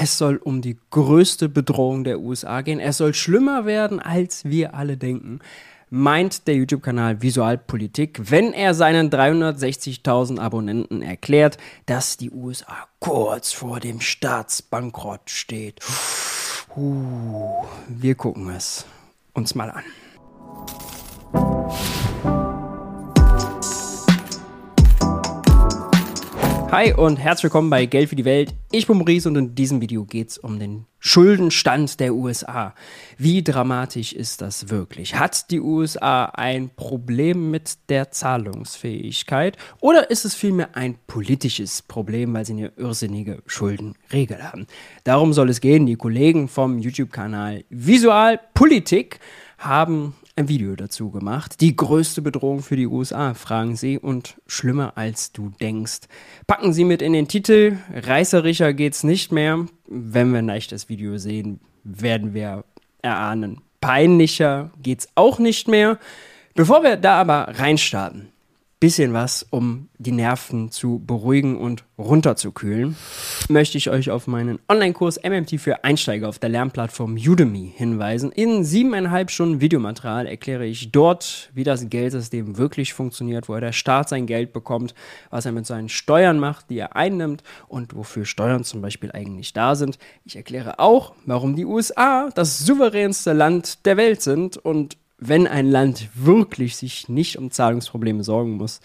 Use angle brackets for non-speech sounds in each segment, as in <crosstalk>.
Es soll um die größte Bedrohung der USA gehen. Es soll schlimmer werden, als wir alle denken. Meint der YouTube-Kanal Visualpolitik, wenn er seinen 360.000 Abonnenten erklärt, dass die USA kurz vor dem Staatsbankrott steht. Uh, wir gucken es uns mal an. Hi und herzlich willkommen bei Geld für die Welt. Ich bin Maurice und in diesem Video geht es um den Schuldenstand der USA. Wie dramatisch ist das wirklich? Hat die USA ein Problem mit der Zahlungsfähigkeit oder ist es vielmehr ein politisches Problem, weil sie eine irrsinnige Schuldenregel haben? Darum soll es gehen. Die Kollegen vom YouTube-Kanal Visual Politik haben ein Video dazu gemacht. Die größte Bedrohung für die USA, fragen sie, und schlimmer als du denkst. Packen sie mit in den Titel. Reißerischer geht's nicht mehr. Wenn wir gleich das Video sehen, werden wir erahnen. Peinlicher geht's auch nicht mehr. Bevor wir da aber reinstarten, bisschen was, um die Nerven zu beruhigen und runterzukühlen, möchte ich euch auf meinen Online-Kurs MMT für Einsteiger auf der Lernplattform Udemy hinweisen. In siebeneinhalb Stunden Videomaterial erkläre ich dort, wie das Geldsystem wirklich funktioniert, wo der Staat sein Geld bekommt, was er mit seinen Steuern macht, die er einnimmt und wofür Steuern zum Beispiel eigentlich da sind. Ich erkläre auch, warum die USA das souveränste Land der Welt sind und wenn ein Land wirklich sich nicht um Zahlungsprobleme sorgen muss,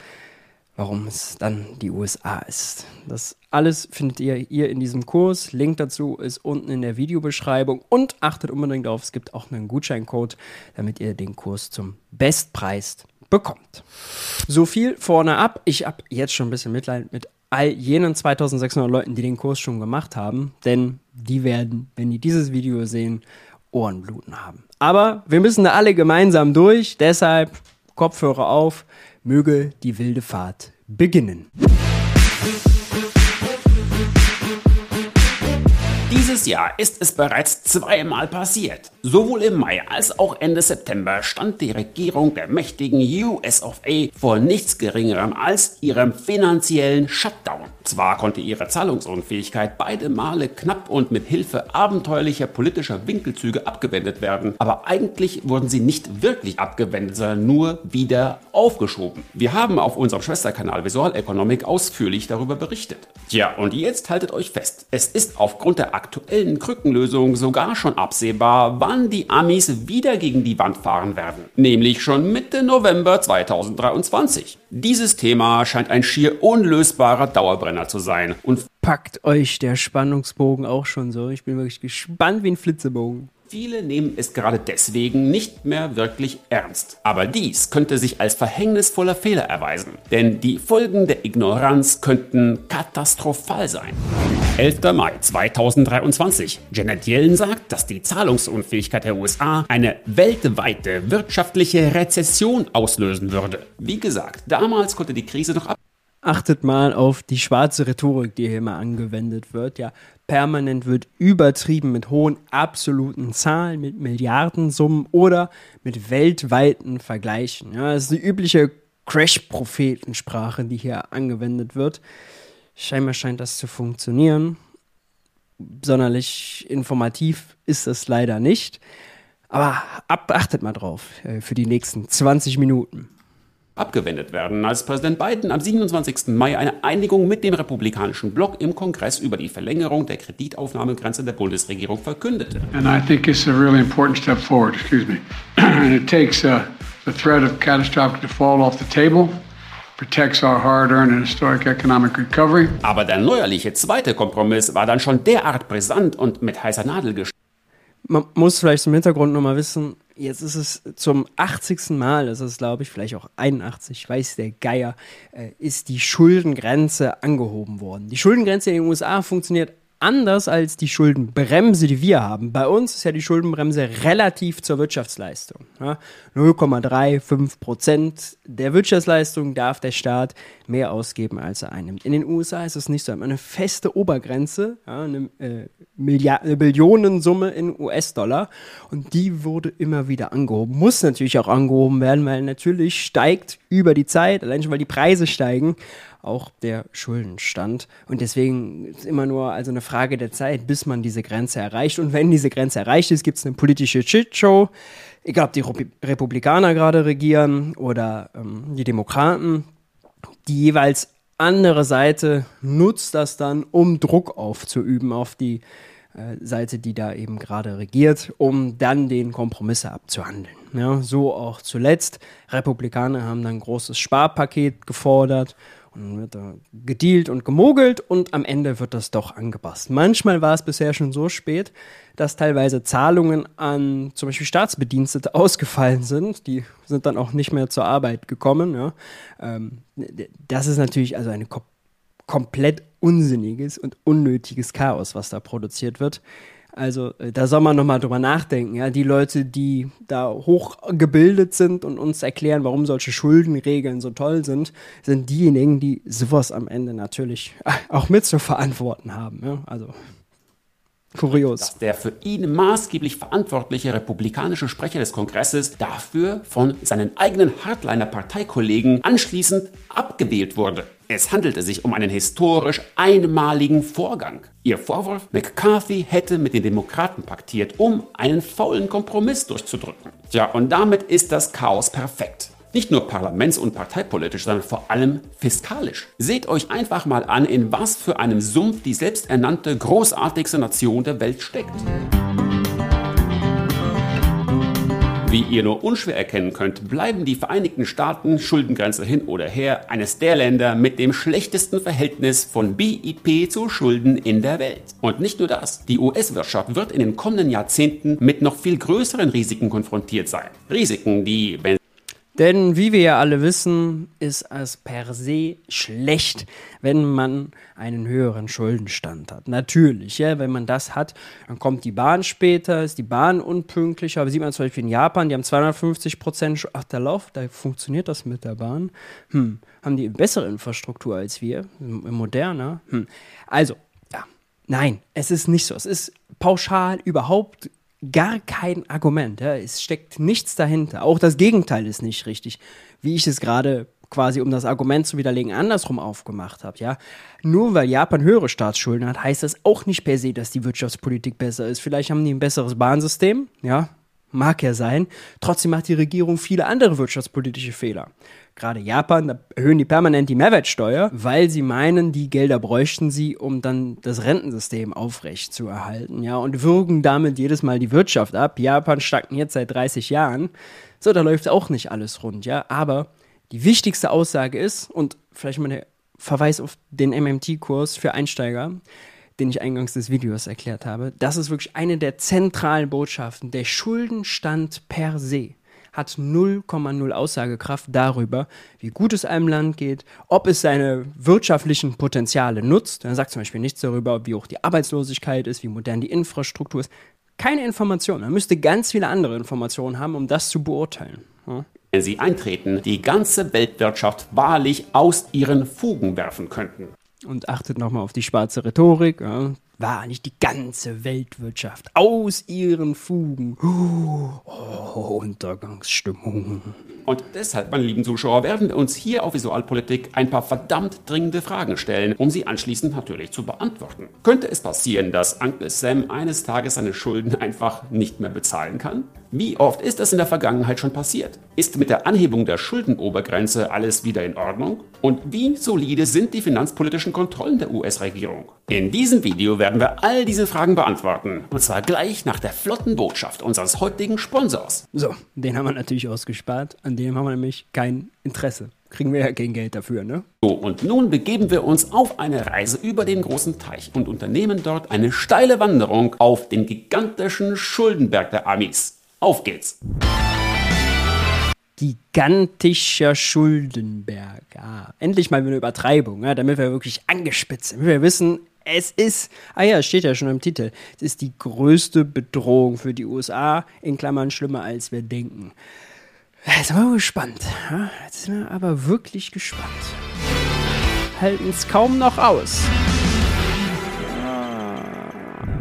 warum es dann die USA ist. Das alles findet ihr hier in diesem Kurs. Link dazu ist unten in der Videobeschreibung und achtet unbedingt darauf, es gibt auch einen Gutscheincode, damit ihr den Kurs zum Bestpreis bekommt. So viel vorne ab. Ich habe jetzt schon ein bisschen Mitleid mit all jenen 2600 Leuten, die den Kurs schon gemacht haben, denn die werden, wenn die dieses Video sehen, Ohrenbluten haben. Aber wir müssen da alle gemeinsam durch, deshalb Kopfhörer auf, möge die wilde Fahrt beginnen. Dieses Jahr ist es bereits zweimal passiert. Sowohl im Mai als auch Ende September stand die Regierung der mächtigen US of A vor nichts Geringerem als ihrem finanziellen Shutdown. Zwar konnte ihre Zahlungsunfähigkeit beide Male knapp und mit Hilfe abenteuerlicher politischer Winkelzüge abgewendet werden, aber eigentlich wurden sie nicht wirklich abgewendet, sondern nur wieder aufgeschoben. Wir haben auf unserem Schwesterkanal Visual Economic ausführlich darüber berichtet. Tja, und jetzt haltet euch fest, es ist aufgrund der aktuellen Krückenlösung sogar schon absehbar, wann die Amis wieder gegen die Wand fahren werden. Nämlich schon Mitte November 2023. Dieses Thema scheint ein schier unlösbarer Dauerbrenner zu sein und packt euch der Spannungsbogen auch schon so. Ich bin wirklich gespannt wie ein Flitzebogen. Viele nehmen es gerade deswegen nicht mehr wirklich ernst. Aber dies könnte sich als verhängnisvoller Fehler erweisen, denn die Folgen der Ignoranz könnten katastrophal sein. 11. Mai 2023. Janet Yellen sagt, dass die Zahlungsunfähigkeit der USA eine weltweite wirtschaftliche Rezession auslösen würde. Wie gesagt, damals konnte die Krise noch ab achtet mal auf die schwarze Rhetorik, die hier immer angewendet wird. Ja, permanent wird übertrieben mit hohen absoluten Zahlen, mit Milliardensummen oder mit weltweiten Vergleichen. Ja, das ist die übliche Crash-Prophetensprache, die hier angewendet wird. Scheinbar scheint das zu funktionieren. Sonderlich informativ ist es leider nicht. Aber achtet mal drauf äh, für die nächsten 20 Minuten abgewendet werden, als Präsident Biden am 27. Mai eine Einigung mit dem republikanischen Block im Kongress über die Verlängerung der Kreditaufnahmegrenze der Bundesregierung verkündete. And I think it's a really important step forward, excuse me. <clears throat> And it takes uh, the threat of catastrophic default off the table. Protects our hard-earned and historic economic recovery. Aber der neuerliche zweite Kompromiss war dann schon derart brisant und mit heißer Nadel gestrickt. Man muss vielleicht im Hintergrund nochmal wissen, Jetzt ist es zum 80. Mal, das ist glaube ich vielleicht auch 81, weiß der Geier, äh, ist die Schuldengrenze angehoben worden. Die Schuldengrenze in den USA funktioniert anders als die Schuldenbremse, die wir haben. Bei uns ist ja die Schuldenbremse relativ zur Wirtschaftsleistung. Ja? 0,35 Prozent der Wirtschaftsleistung darf der Staat mehr ausgeben, als er einnimmt. In den USA ist es nicht so. Man hat eine feste Obergrenze, ja, eine, äh, eine Billionensumme in US-Dollar und die wurde immer wieder angehoben. Muss natürlich auch angehoben werden, weil natürlich steigt über die Zeit, allein schon weil die Preise steigen, auch der Schuldenstand. Und deswegen ist immer nur also eine Frage der Zeit, bis man diese Grenze erreicht. Und wenn diese Grenze erreicht ist, gibt es eine politische Shitshow. Egal, ob die Republikaner gerade regieren oder ähm, die Demokraten. Die jeweils andere Seite nutzt das dann, um Druck aufzuüben auf die äh, Seite, die da eben gerade regiert, um dann den Kompromisse abzuhandeln. Ja, so auch zuletzt. Republikaner haben dann ein großes Sparpaket gefordert und dann wird da gedealt und gemogelt und am Ende wird das doch angepasst. Manchmal war es bisher schon so spät, dass teilweise Zahlungen an zum Beispiel Staatsbedienstete <laughs> ausgefallen sind. Die sind dann auch nicht mehr zur Arbeit gekommen. Ja. Ähm, das ist natürlich also ein komplett unsinniges und unnötiges Chaos, was da produziert wird. Also äh, da soll man nochmal drüber nachdenken. Ja? Die Leute, die da hochgebildet sind und uns erklären, warum solche Schuldenregeln so toll sind, sind diejenigen, die sowas am Ende natürlich <laughs> auch mit zu verantworten haben. Ja? Also Kurios. Dass der für ihn maßgeblich verantwortliche republikanische Sprecher des Kongresses dafür von seinen eigenen Hardliner-Parteikollegen anschließend abgewählt wurde. Es handelte sich um einen historisch einmaligen Vorgang. Ihr Vorwurf, McCarthy hätte mit den Demokraten paktiert, um einen faulen Kompromiss durchzudrücken. Tja, und damit ist das Chaos perfekt. Nicht nur parlaments- und parteipolitisch, sondern vor allem fiskalisch. Seht euch einfach mal an, in was für einem Sumpf die selbsternannte großartigste Nation der Welt steckt. Wie ihr nur unschwer erkennen könnt, bleiben die Vereinigten Staaten, Schuldengrenze hin oder her, eines der Länder mit dem schlechtesten Verhältnis von BIP zu Schulden in der Welt. Und nicht nur das, die US-Wirtschaft wird in den kommenden Jahrzehnten mit noch viel größeren Risiken konfrontiert sein. Risiken, die, wenn denn wie wir ja alle wissen, ist es per se schlecht, wenn man einen höheren Schuldenstand hat. Natürlich, ja, wenn man das hat, dann kommt die Bahn später, ist die Bahn unpünktlicher. Aber sieht man zum Beispiel in Japan, die haben 250 Prozent, ach, der Lauf, da funktioniert das mit der Bahn. Hm, haben die bessere Infrastruktur als wir, moderner. Hm. Also, ja, nein, es ist nicht so. Es ist pauschal überhaupt gar kein Argument. Ja. Es steckt nichts dahinter. Auch das Gegenteil ist nicht richtig, wie ich es gerade quasi, um das Argument zu widerlegen, andersrum aufgemacht habe. Ja. Nur weil Japan höhere Staatsschulden hat, heißt das auch nicht per se, dass die Wirtschaftspolitik besser ist. Vielleicht haben die ein besseres Bahnsystem, ja, mag ja sein. Trotzdem macht die Regierung viele andere wirtschaftspolitische Fehler gerade Japan, da erhöhen die permanent die Mehrwertsteuer, weil sie meinen, die Gelder bräuchten sie, um dann das Rentensystem aufrecht zu erhalten, ja, und würgen damit jedes Mal die Wirtschaft ab. Japan stagniert seit 30 Jahren. So, da läuft auch nicht alles rund, ja, aber die wichtigste Aussage ist, und vielleicht mal der Verweis auf den MMT-Kurs für Einsteiger, den ich eingangs des Videos erklärt habe, das ist wirklich eine der zentralen Botschaften. Der Schuldenstand per se hat 0,0 Aussagekraft darüber, wie gut es einem Land geht, ob es seine wirtschaftlichen Potenziale nutzt. Er sagt zum Beispiel nichts darüber, wie hoch die Arbeitslosigkeit ist, wie modern die Infrastruktur ist. Keine Informationen. Er müsste ganz viele andere Informationen haben, um das zu beurteilen. Ja? Wenn sie eintreten, die ganze Weltwirtschaft wahrlich aus ihren Fugen werfen könnten. Und achtet nochmal auf die schwarze Rhetorik. Ja war nicht die ganze Weltwirtschaft aus ihren Fugen. Oh, Untergangsstimmung. Und deshalb, meine lieben Zuschauer, werden wir uns hier auf Visualpolitik ein paar verdammt dringende Fragen stellen, um sie anschließend natürlich zu beantworten. Könnte es passieren, dass Uncle Sam eines Tages seine Schulden einfach nicht mehr bezahlen kann? Wie oft ist das in der Vergangenheit schon passiert? Ist mit der Anhebung der Schuldenobergrenze alles wieder in Ordnung? Und wie solide sind die finanzpolitischen Kontrollen der US-Regierung? In diesem Video werden wir all diese Fragen beantworten. Und zwar gleich nach der flotten Botschaft unseres heutigen Sponsors. So, den haben wir natürlich ausgespart. An dem haben wir nämlich kein Interesse kriegen wir ja kein Geld dafür, ne? So, und nun begeben wir uns auf eine Reise über den großen Teich und unternehmen dort eine steile Wanderung auf den gigantischen Schuldenberg der Amis. Auf geht's! Gigantischer Schuldenberg. Ja, endlich mal eine Übertreibung, ja, damit wir wirklich angespitzt sind. Wir wissen, es ist, ah ja, steht ja schon im Titel, es ist die größte Bedrohung für die USA, in Klammern schlimmer als wir denken. Jetzt sind wir gespannt. Ja, jetzt sind wir aber wirklich gespannt. Halten es kaum noch aus.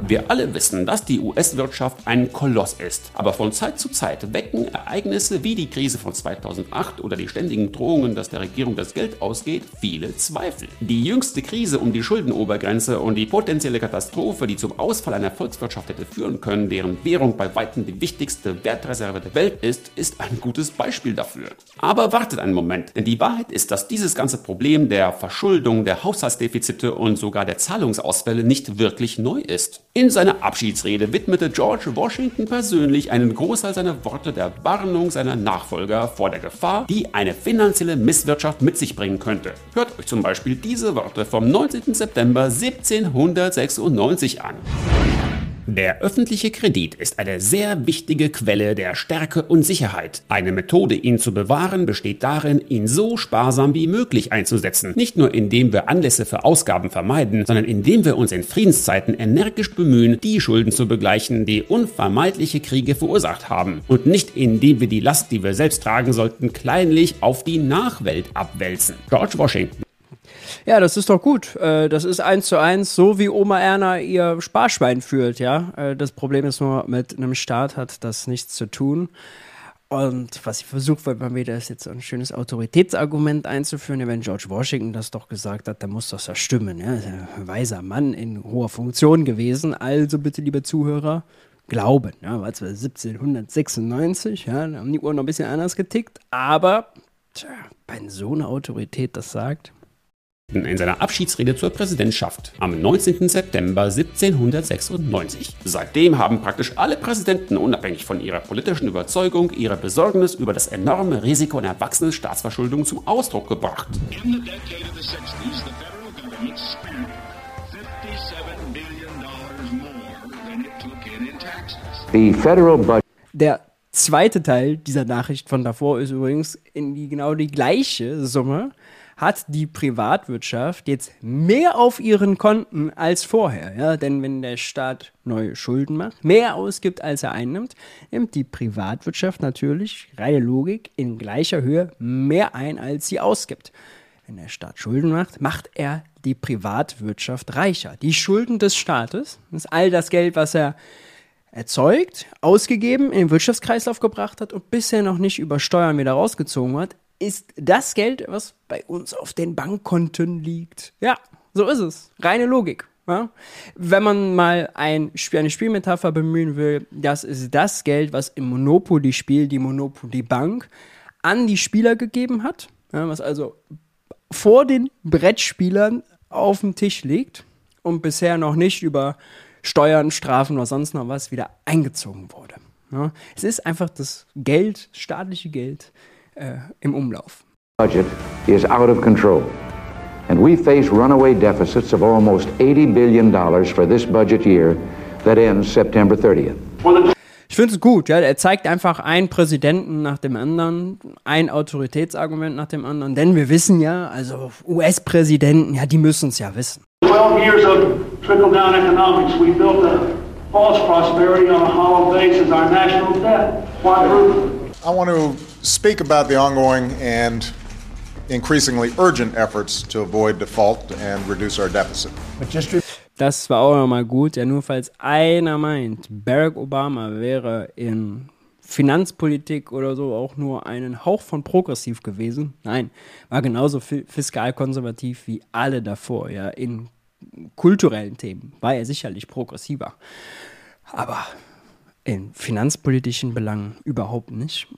Wir alle wissen, dass die US-Wirtschaft ein Koloss ist. Aber von Zeit zu Zeit wecken Ereignisse wie die Krise von 2008 oder die ständigen Drohungen, dass der Regierung das Geld ausgeht, viele Zweifel. Die jüngste Krise um die Schuldenobergrenze und die potenzielle Katastrophe, die zum Ausfall einer Volkswirtschaft hätte führen können, deren Währung bei weitem die wichtigste Wertreserve der Welt ist, ist ein gutes Beispiel dafür. Aber wartet einen Moment, denn die Wahrheit ist, dass dieses ganze Problem der Verschuldung, der Haushaltsdefizite und sogar der Zahlungsausfälle nicht wirklich neu ist. In seiner Abschiedsrede widmete George Washington persönlich einen Großteil seiner Worte der Warnung seiner Nachfolger vor der Gefahr, die eine finanzielle Misswirtschaft mit sich bringen könnte. Hört euch zum Beispiel diese Worte vom 19. September 1796 an. Der öffentliche Kredit ist eine sehr wichtige Quelle der Stärke und Sicherheit. Eine Methode, ihn zu bewahren, besteht darin, ihn so sparsam wie möglich einzusetzen. Nicht nur indem wir Anlässe für Ausgaben vermeiden, sondern indem wir uns in Friedenszeiten energisch bemühen, die Schulden zu begleichen, die unvermeidliche Kriege verursacht haben. Und nicht indem wir die Last, die wir selbst tragen sollten, kleinlich auf die Nachwelt abwälzen. George Washington ja, das ist doch gut. Äh, das ist eins zu eins, so wie Oma Erna ihr Sparschwein führt, ja. Äh, das Problem ist nur, mit einem Staat hat das nichts zu tun. Und was ich versucht habe, mal wieder ist jetzt ein schönes Autoritätsargument einzuführen. Wenn George Washington das doch gesagt hat, dann muss das ja stimmen. Ja? Ein weiser Mann in hoher Funktion gewesen. Also bitte, liebe Zuhörer, glauben. Ja, war zwar 1796, ja, da haben die Uhren noch ein bisschen anders getickt, aber tja, wenn so eine Autorität das sagt, in seiner Abschiedsrede zur Präsidentschaft am 19. September 1796. Seitdem haben praktisch alle Präsidenten, unabhängig von ihrer politischen Überzeugung, ihre Besorgnis über das enorme Risiko einer wachsenden Staatsverschuldung zum Ausdruck gebracht. Der zweite Teil dieser Nachricht von davor ist übrigens in die, genau die gleiche Summe hat die Privatwirtschaft jetzt mehr auf ihren Konten als vorher. Ja? Denn wenn der Staat neue Schulden macht, mehr ausgibt, als er einnimmt, nimmt die Privatwirtschaft natürlich, reine Logik, in gleicher Höhe mehr ein, als sie ausgibt. Wenn der Staat Schulden macht, macht er die Privatwirtschaft reicher. Die Schulden des Staates, das ist all das Geld, was er erzeugt, ausgegeben, in den Wirtschaftskreislauf gebracht hat und bisher noch nicht über Steuern wieder rausgezogen hat, ist das Geld, was bei uns auf den Bankkonten liegt. Ja, so ist es. Reine Logik. Ja? Wenn man mal ein, eine Spielmetapher bemühen will, das ist das Geld, was im Monopoly-Spiel die Monopoly-Bank an die Spieler gegeben hat, ja, was also vor den Brettspielern auf dem Tisch liegt und bisher noch nicht über Steuern, Strafen oder sonst noch was wieder eingezogen wurde. Ja? Es ist einfach das Geld, staatliche Geld, äh, im Umlauf. Budget is out of control. And we face runaway deficits of almost 80 billion dollars for this budget year that ends September 30th. Ich finde es gut, ja. Er zeigt einfach einen Präsidenten nach dem anderen, ein Autoritätsargument nach dem anderen. Denn wir wissen ja, also US-Präsidenten, ja, die müssen es ja wissen. 12 years of trickle-down economics, we built a false prosperity on a hollow base as our national debt. Why I want to speak about the ongoing and increasingly urgent efforts to avoid default and reduce our deficit. Das war auch nochmal gut, ja, nur falls einer meint, Barack Obama wäre in Finanzpolitik oder so auch nur einen Hauch von progressiv gewesen. Nein, war genauso fiskalkonservativ wie alle davor, ja, in kulturellen Themen war er sicherlich progressiver. Aber in finanzpolitischen Belangen überhaupt nicht.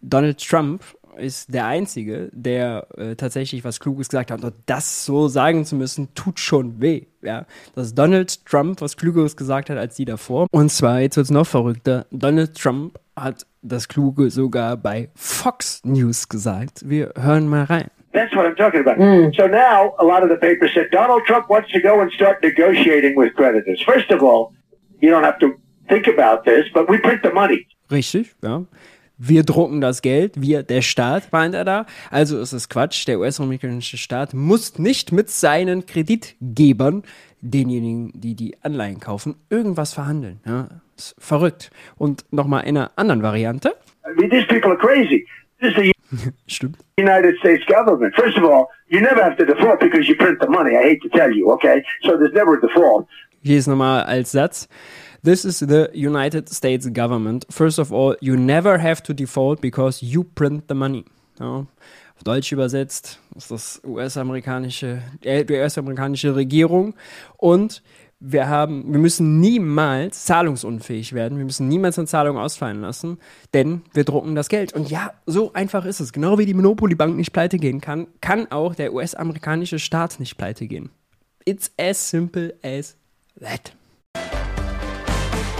Donald Trump ist der Einzige, der äh, tatsächlich was Kluges gesagt hat. Und das so sagen zu müssen, tut schon weh. Ja? Dass Donald Trump was Klugeres gesagt hat als die davor. Und zwar, jetzt wird es noch verrückter, Donald Trump hat das Kluge sogar bei Fox News gesagt. Wir hören mal rein. That's what I'm talking about. Mm. So now, a lot of the papers said Donald Trump wants to go and start negotiating with creditors. First of all, you don't have to think about this, but we print the money. Richtig, ja. Wir drucken das Geld, wir, der Staat, meint er da. Also ist es Quatsch. Der US-amerikanische Staat muss nicht mit seinen Kreditgebern, denjenigen, die die Anleihen kaufen, irgendwas verhandeln. Ja, ist verrückt. Und nochmal in einer anderen Variante. I mean, these people are crazy. This is the <laughs> Stimmt. United States government. First of all, you never have to default because you print the money. I hate to tell you, okay? So there's never a default. Ich lese nochmal als Satz. This is the United States government. First of all, you never have to default because you print the money. Ja. Auf Deutsch übersetzt ist das US-amerikanische, äh, die US-amerikanische Regierung und wir haben, wir müssen niemals zahlungsunfähig werden. Wir müssen niemals eine Zahlung ausfallen lassen, denn wir drucken das Geld. Und ja, so einfach ist es. Genau wie die Monopoly Bank nicht pleite gehen kann, kann auch der US-amerikanische Staat nicht pleite gehen. It's as simple as that.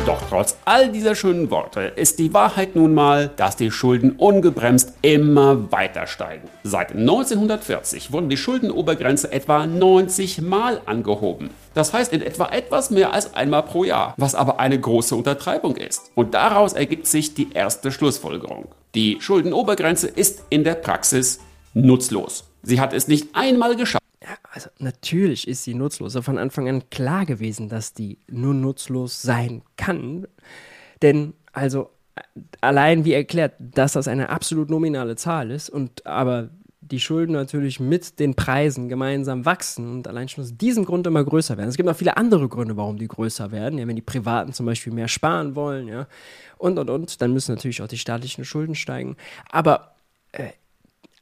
Doch trotz all dieser schönen Worte ist die Wahrheit nun mal, dass die Schulden ungebremst immer weiter steigen. Seit 1940 wurden die Schuldenobergrenze etwa 90 Mal angehoben. Das heißt in etwa etwas mehr als einmal pro Jahr, was aber eine große Untertreibung ist. Und daraus ergibt sich die erste Schlussfolgerung. Die Schuldenobergrenze ist in der Praxis nutzlos. Sie hat es nicht einmal geschafft, also natürlich ist sie nutzlos. Von Anfang an klar gewesen, dass die nur nutzlos sein kann. Denn also allein wie erklärt, dass das eine absolut nominale Zahl ist und aber die Schulden natürlich mit den Preisen gemeinsam wachsen und allein schon aus diesem Grund immer größer werden. Es gibt noch viele andere Gründe, warum die größer werden. Ja, wenn die Privaten zum Beispiel mehr sparen wollen, ja, und und und, dann müssen natürlich auch die staatlichen Schulden steigen. Aber äh,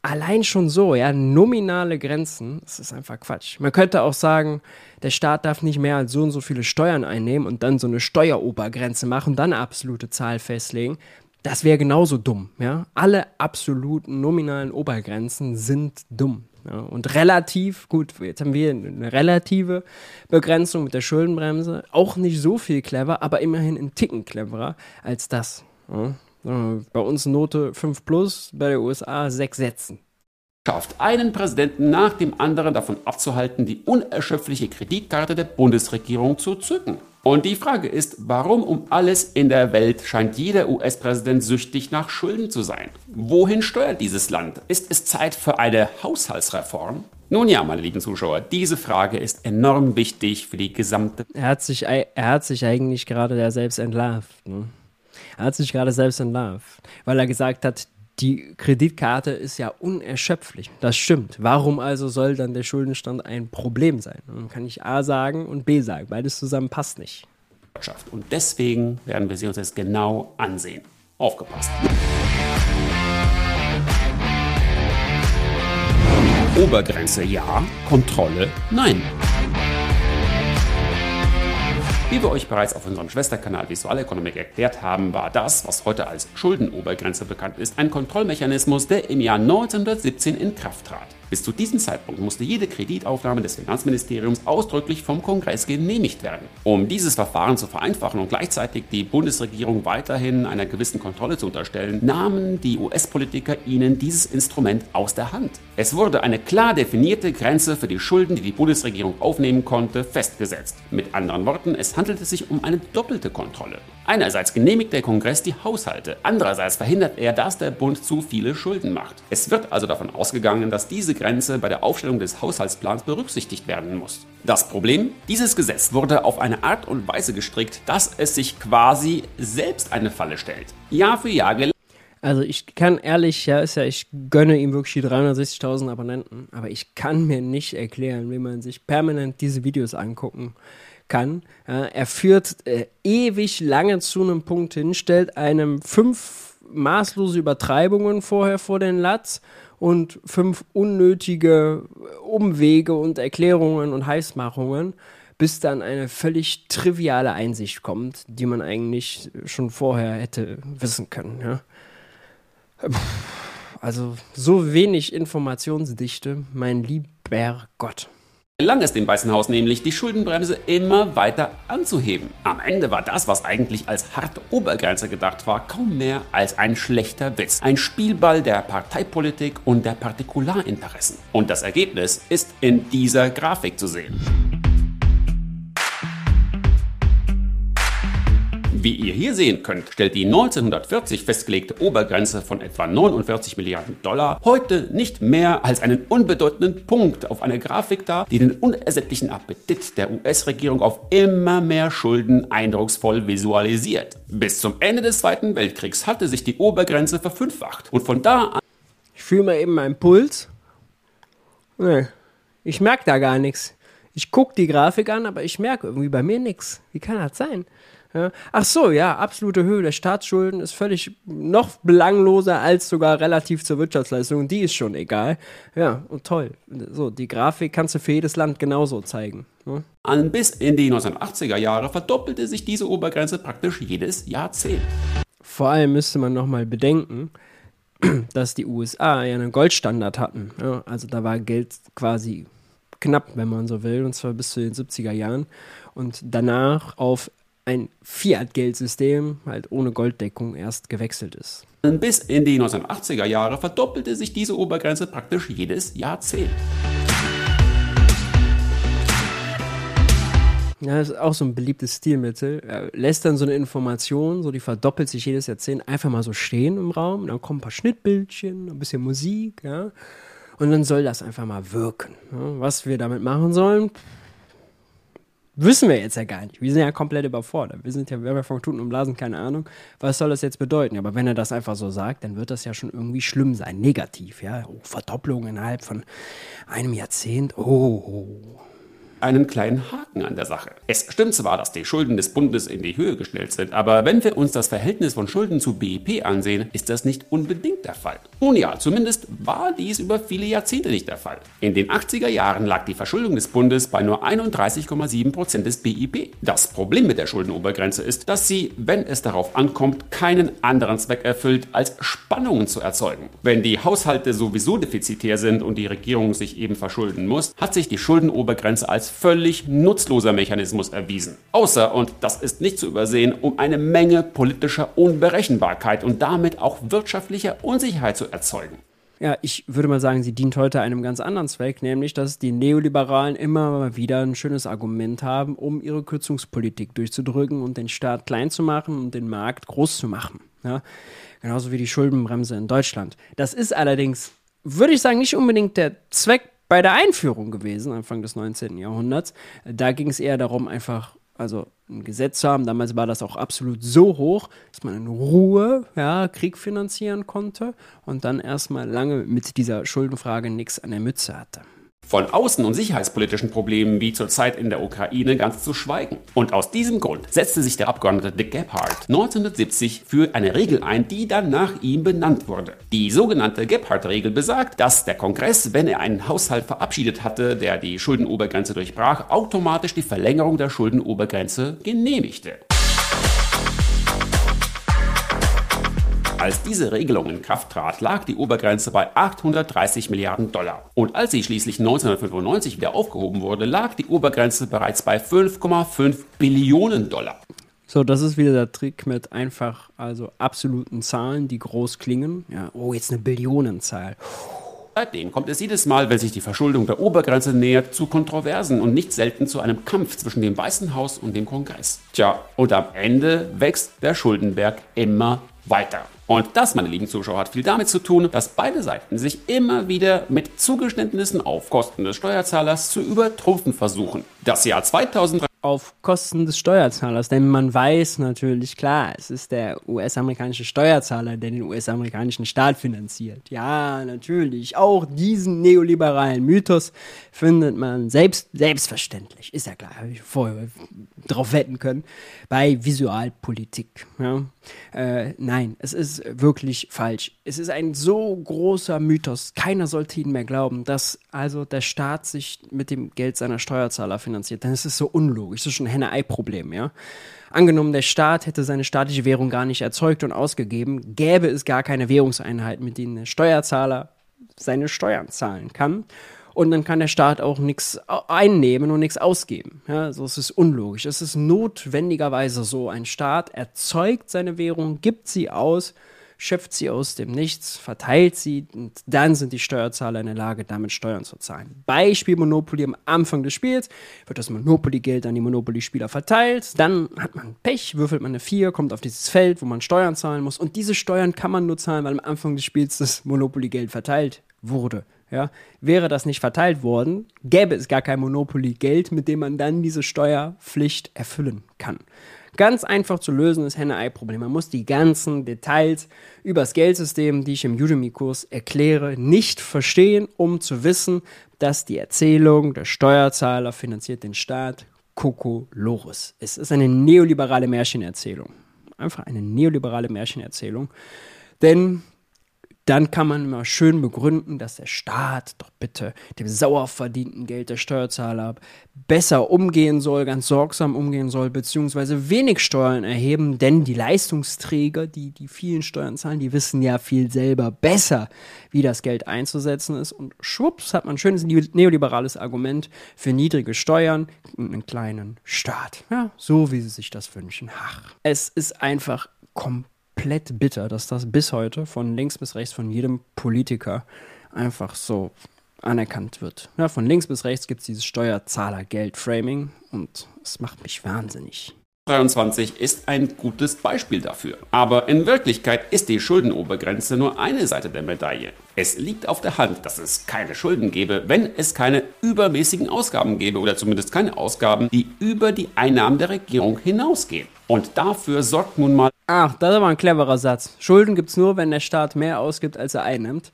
allein schon so, ja, nominale Grenzen, das ist einfach Quatsch. Man könnte auch sagen, der Staat darf nicht mehr als so und so viele Steuern einnehmen und dann so eine Steuerobergrenze machen, dann eine absolute Zahl festlegen. Das wäre genauso dumm, ja. Alle absoluten nominalen Obergrenzen sind dumm. Ja? Und relativ, gut, jetzt haben wir eine relative Begrenzung mit der Schuldenbremse, auch nicht so viel clever, aber immerhin ein Ticken cleverer als das. Ja? Bei uns Note 5 plus, bei der USA 6 Sätzen. Schafft einen Präsidenten nach dem anderen davon abzuhalten, die unerschöpfliche Kreditkarte der Bundesregierung zu zücken. Und die Frage ist, warum um alles in der Welt scheint jeder US-Präsident süchtig nach Schulden zu sein? Wohin steuert dieses Land? Ist es Zeit für eine Haushaltsreform? Nun ja, meine lieben Zuschauer, diese Frage ist enorm wichtig für die gesamte. Er hat sich, er hat sich eigentlich gerade ja selbst entlarvt. Ne? Er hat sich gerade selbst entlarvt, weil er gesagt hat, die Kreditkarte ist ja unerschöpflich. Das stimmt. Warum also soll dann der Schuldenstand ein Problem sein? Dann kann ich A sagen und B sagen. Beides zusammen passt nicht. Und deswegen werden wir sie uns jetzt genau ansehen. Aufgepasst. Obergrenze ja, Kontrolle nein. Wie wir euch bereits auf unserem Schwesterkanal Visualeconomic erklärt haben, war das, was heute als Schuldenobergrenze bekannt ist, ein Kontrollmechanismus, der im Jahr 1917 in Kraft trat. Bis zu diesem Zeitpunkt musste jede Kreditaufnahme des Finanzministeriums ausdrücklich vom Kongress genehmigt werden. Um dieses Verfahren zu vereinfachen und gleichzeitig die Bundesregierung weiterhin einer gewissen Kontrolle zu unterstellen, nahmen die US-Politiker ihnen dieses Instrument aus der Hand. Es wurde eine klar definierte Grenze für die Schulden, die die Bundesregierung aufnehmen konnte, festgesetzt. Mit anderen Worten, es handelte sich um eine doppelte Kontrolle. Einerseits genehmigt der Kongress die Haushalte, andererseits verhindert er, dass der Bund zu viele Schulden macht. Es wird also davon ausgegangen, dass diese Grenze bei der Aufstellung des Haushaltsplans berücksichtigt werden muss. Das Problem? Dieses Gesetz wurde auf eine Art und Weise gestrickt, dass es sich quasi selbst eine Falle stellt. Jahr für Jahr also ich kann ehrlich, ja, ist ja, ich gönne ihm wirklich die 360.000 Abonnenten, aber ich kann mir nicht erklären, wie man sich permanent diese Videos angucken kann. Ja, er führt äh, ewig lange zu einem Punkt hin, stellt einem fünf maßlose Übertreibungen vorher vor den Latz und fünf unnötige Umwege und Erklärungen und Heißmachungen, bis dann eine völlig triviale Einsicht kommt, die man eigentlich schon vorher hätte wissen können. Ja. Also so wenig Informationsdichte, mein lieber Gott gelang es dem Weißen Haus nämlich, die Schuldenbremse immer weiter anzuheben. Am Ende war das, was eigentlich als harte Obergrenze gedacht war, kaum mehr als ein schlechter Witz. Ein Spielball der Parteipolitik und der Partikularinteressen. Und das Ergebnis ist in dieser Grafik zu sehen. Wie ihr hier sehen könnt, stellt die 1940 festgelegte Obergrenze von etwa 49 Milliarden Dollar heute nicht mehr als einen unbedeutenden Punkt auf einer Grafik dar, die den unersättlichen Appetit der US-Regierung auf immer mehr Schulden eindrucksvoll visualisiert. Bis zum Ende des Zweiten Weltkriegs hatte sich die Obergrenze verfünffacht und von da an... Ich fühle mal eben meinen Puls. Nee, ich merke da gar nichts. Ich gucke die Grafik an, aber ich merke irgendwie bei mir nichts. Wie kann das sein? Ja. Ach so, ja, absolute Höhe der Staatsschulden ist völlig noch belangloser als sogar relativ zur Wirtschaftsleistung. Die ist schon egal. Ja, und toll. So, die Grafik kannst du für jedes Land genauso zeigen. Ja. An bis in die 1980er Jahre verdoppelte sich diese Obergrenze praktisch jedes Jahrzehnt. Vor allem müsste man nochmal bedenken, <clears throat> dass die USA ja einen Goldstandard hatten. Ja, also da war Geld quasi knapp, wenn man so will, und zwar bis zu den 70er Jahren. Und danach auf ein Fiat-Geldsystem, halt ohne Golddeckung, erst gewechselt ist. Bis in die 1980er Jahre verdoppelte sich diese Obergrenze praktisch jedes Jahrzehnt. Ja, das ist auch so ein beliebtes Stilmittel. Er lässt dann so eine Information, so die verdoppelt sich jedes Jahrzehnt, einfach mal so stehen im Raum. Dann kommen ein paar Schnittbildchen, ein bisschen Musik, ja. Und dann soll das einfach mal wirken. Was wir damit machen sollen, wissen wir jetzt ja gar nicht. Wir sind ja komplett überfordert. Wir sind ja, wir haben ja von Tuten und Blasen keine Ahnung, was soll das jetzt bedeuten. Aber wenn er das einfach so sagt, dann wird das ja schon irgendwie schlimm sein, negativ, ja. Oh, Verdopplung innerhalb von einem Jahrzehnt. Oh, oh einen kleinen Haken an der Sache. Es stimmt zwar, dass die Schulden des Bundes in die Höhe gestellt sind, aber wenn wir uns das Verhältnis von Schulden zu BIP ansehen, ist das nicht unbedingt der Fall. Nun ja, zumindest war dies über viele Jahrzehnte nicht der Fall. In den 80er Jahren lag die Verschuldung des Bundes bei nur 31,7 Prozent des BIP. Das Problem mit der Schuldenobergrenze ist, dass sie, wenn es darauf ankommt, keinen anderen Zweck erfüllt, als Spannungen zu erzeugen. Wenn die Haushalte sowieso defizitär sind und die Regierung sich eben verschulden muss, hat sich die Schuldenobergrenze als völlig nutzloser Mechanismus erwiesen. Außer, und das ist nicht zu übersehen, um eine Menge politischer Unberechenbarkeit und damit auch wirtschaftlicher Unsicherheit zu erzeugen. Ja, ich würde mal sagen, sie dient heute einem ganz anderen Zweck, nämlich, dass die Neoliberalen immer mal wieder ein schönes Argument haben, um ihre Kürzungspolitik durchzudrücken und den Staat klein zu machen und den Markt groß zu machen. Ja? Genauso wie die Schuldenbremse in Deutschland. Das ist allerdings, würde ich sagen, nicht unbedingt der Zweck bei der Einführung gewesen, Anfang des 19. Jahrhunderts. Da ging es eher darum, einfach also ein Gesetz zu haben. Damals war das auch absolut so hoch, dass man in Ruhe ja, Krieg finanzieren konnte und dann erstmal lange mit dieser Schuldenfrage nichts an der Mütze hatte. Von außen- und sicherheitspolitischen Problemen wie zurzeit in der Ukraine ganz zu schweigen. Und aus diesem Grund setzte sich der Abgeordnete Dick Gephardt 1970 für eine Regel ein, die dann nach ihm benannt wurde. Die sogenannte Gephardt-Regel besagt, dass der Kongress, wenn er einen Haushalt verabschiedet hatte, der die Schuldenobergrenze durchbrach, automatisch die Verlängerung der Schuldenobergrenze genehmigte. Als diese Regelung in Kraft trat, lag die Obergrenze bei 830 Milliarden Dollar. Und als sie schließlich 1995 wieder aufgehoben wurde, lag die Obergrenze bereits bei 5,5 Billionen Dollar. So, das ist wieder der Trick mit einfach also absoluten Zahlen, die groß klingen. Ja, oh, jetzt eine Billionenzahl. Seitdem kommt es jedes Mal, wenn sich die Verschuldung der Obergrenze nähert, zu Kontroversen und nicht selten zu einem Kampf zwischen dem Weißen Haus und dem Kongress. Tja, und am Ende wächst der Schuldenberg immer weiter. Und das, meine lieben Zuschauer, hat viel damit zu tun, dass beide Seiten sich immer wieder mit Zugeständnissen auf Kosten des Steuerzahlers zu übertrumpfen versuchen. Das Jahr 2003 auf Kosten des Steuerzahlers, denn man weiß natürlich, klar, es ist der US-amerikanische Steuerzahler, der den US-amerikanischen Staat finanziert. Ja, natürlich, auch diesen neoliberalen Mythos findet man selbst, selbstverständlich, ist ja klar, habe ich vorher drauf wetten können, bei Visualpolitik. Ja. Äh, nein, es ist wirklich falsch. Es ist ein so großer Mythos, keiner sollte ihn mehr glauben, dass also der Staat sich mit dem Geld seiner Steuerzahler finanziert, denn es ist so unlogisch, es ist schon ein Henne-Ei-Problem, ja. Angenommen, der Staat hätte seine staatliche Währung gar nicht erzeugt und ausgegeben, gäbe es gar keine Währungseinheit, mit denen der Steuerzahler seine Steuern zahlen kann und dann kann der Staat auch nichts einnehmen und nichts ausgeben. Ja, so ist es unlogisch. Es ist notwendigerweise so. Ein Staat erzeugt seine Währung, gibt sie aus, schöpft sie aus dem Nichts, verteilt sie und dann sind die Steuerzahler in der Lage, damit Steuern zu zahlen. Beispiel Monopoly am Anfang des Spiels wird das Monopoly-Geld an die Monopoly-Spieler verteilt, dann hat man Pech, würfelt man eine 4, kommt auf dieses Feld, wo man Steuern zahlen muss und diese Steuern kann man nur zahlen, weil am Anfang des Spiels das Monopoly-Geld verteilt wurde. Ja, wäre das nicht verteilt worden, gäbe es gar kein Monopoly-Geld, mit dem man dann diese Steuerpflicht erfüllen kann. Ganz einfach zu lösen ist Henne-Ei-Problem. Man muss die ganzen Details über das Geldsystem, die ich im Udemy-Kurs erkläre, nicht verstehen, um zu wissen, dass die Erzählung, der Steuerzahler finanziert den Staat, Coco Loris. Es ist eine neoliberale Märchenerzählung. Einfach eine neoliberale Märchenerzählung. Denn dann kann man immer schön begründen, dass der Staat doch bitte dem sauer verdienten Geld der Steuerzahler besser umgehen soll, ganz sorgsam umgehen soll, beziehungsweise wenig Steuern erheben, denn die Leistungsträger, die die vielen Steuern zahlen, die wissen ja viel selber besser, wie das Geld einzusetzen ist. Und schwupps hat man ein schönes neoliberales Argument für niedrige Steuern und einen kleinen Staat. Ja, so wie sie sich das wünschen. Ach, es ist einfach komplett komplett bitter, dass das bis heute von links bis rechts von jedem Politiker einfach so anerkannt wird. Ja, von links bis rechts gibt es dieses Steuerzahlergeld-Framing und es macht mich wahnsinnig. 23 ist ein gutes Beispiel dafür. Aber in Wirklichkeit ist die Schuldenobergrenze nur eine Seite der Medaille. Es liegt auf der Hand, dass es keine Schulden gäbe, wenn es keine übermäßigen Ausgaben gäbe oder zumindest keine Ausgaben, die über die Einnahmen der Regierung hinausgehen. Und dafür sorgt nun mal. Ach, das ist aber ein cleverer Satz. Schulden gibt es nur, wenn der Staat mehr ausgibt, als er einnimmt.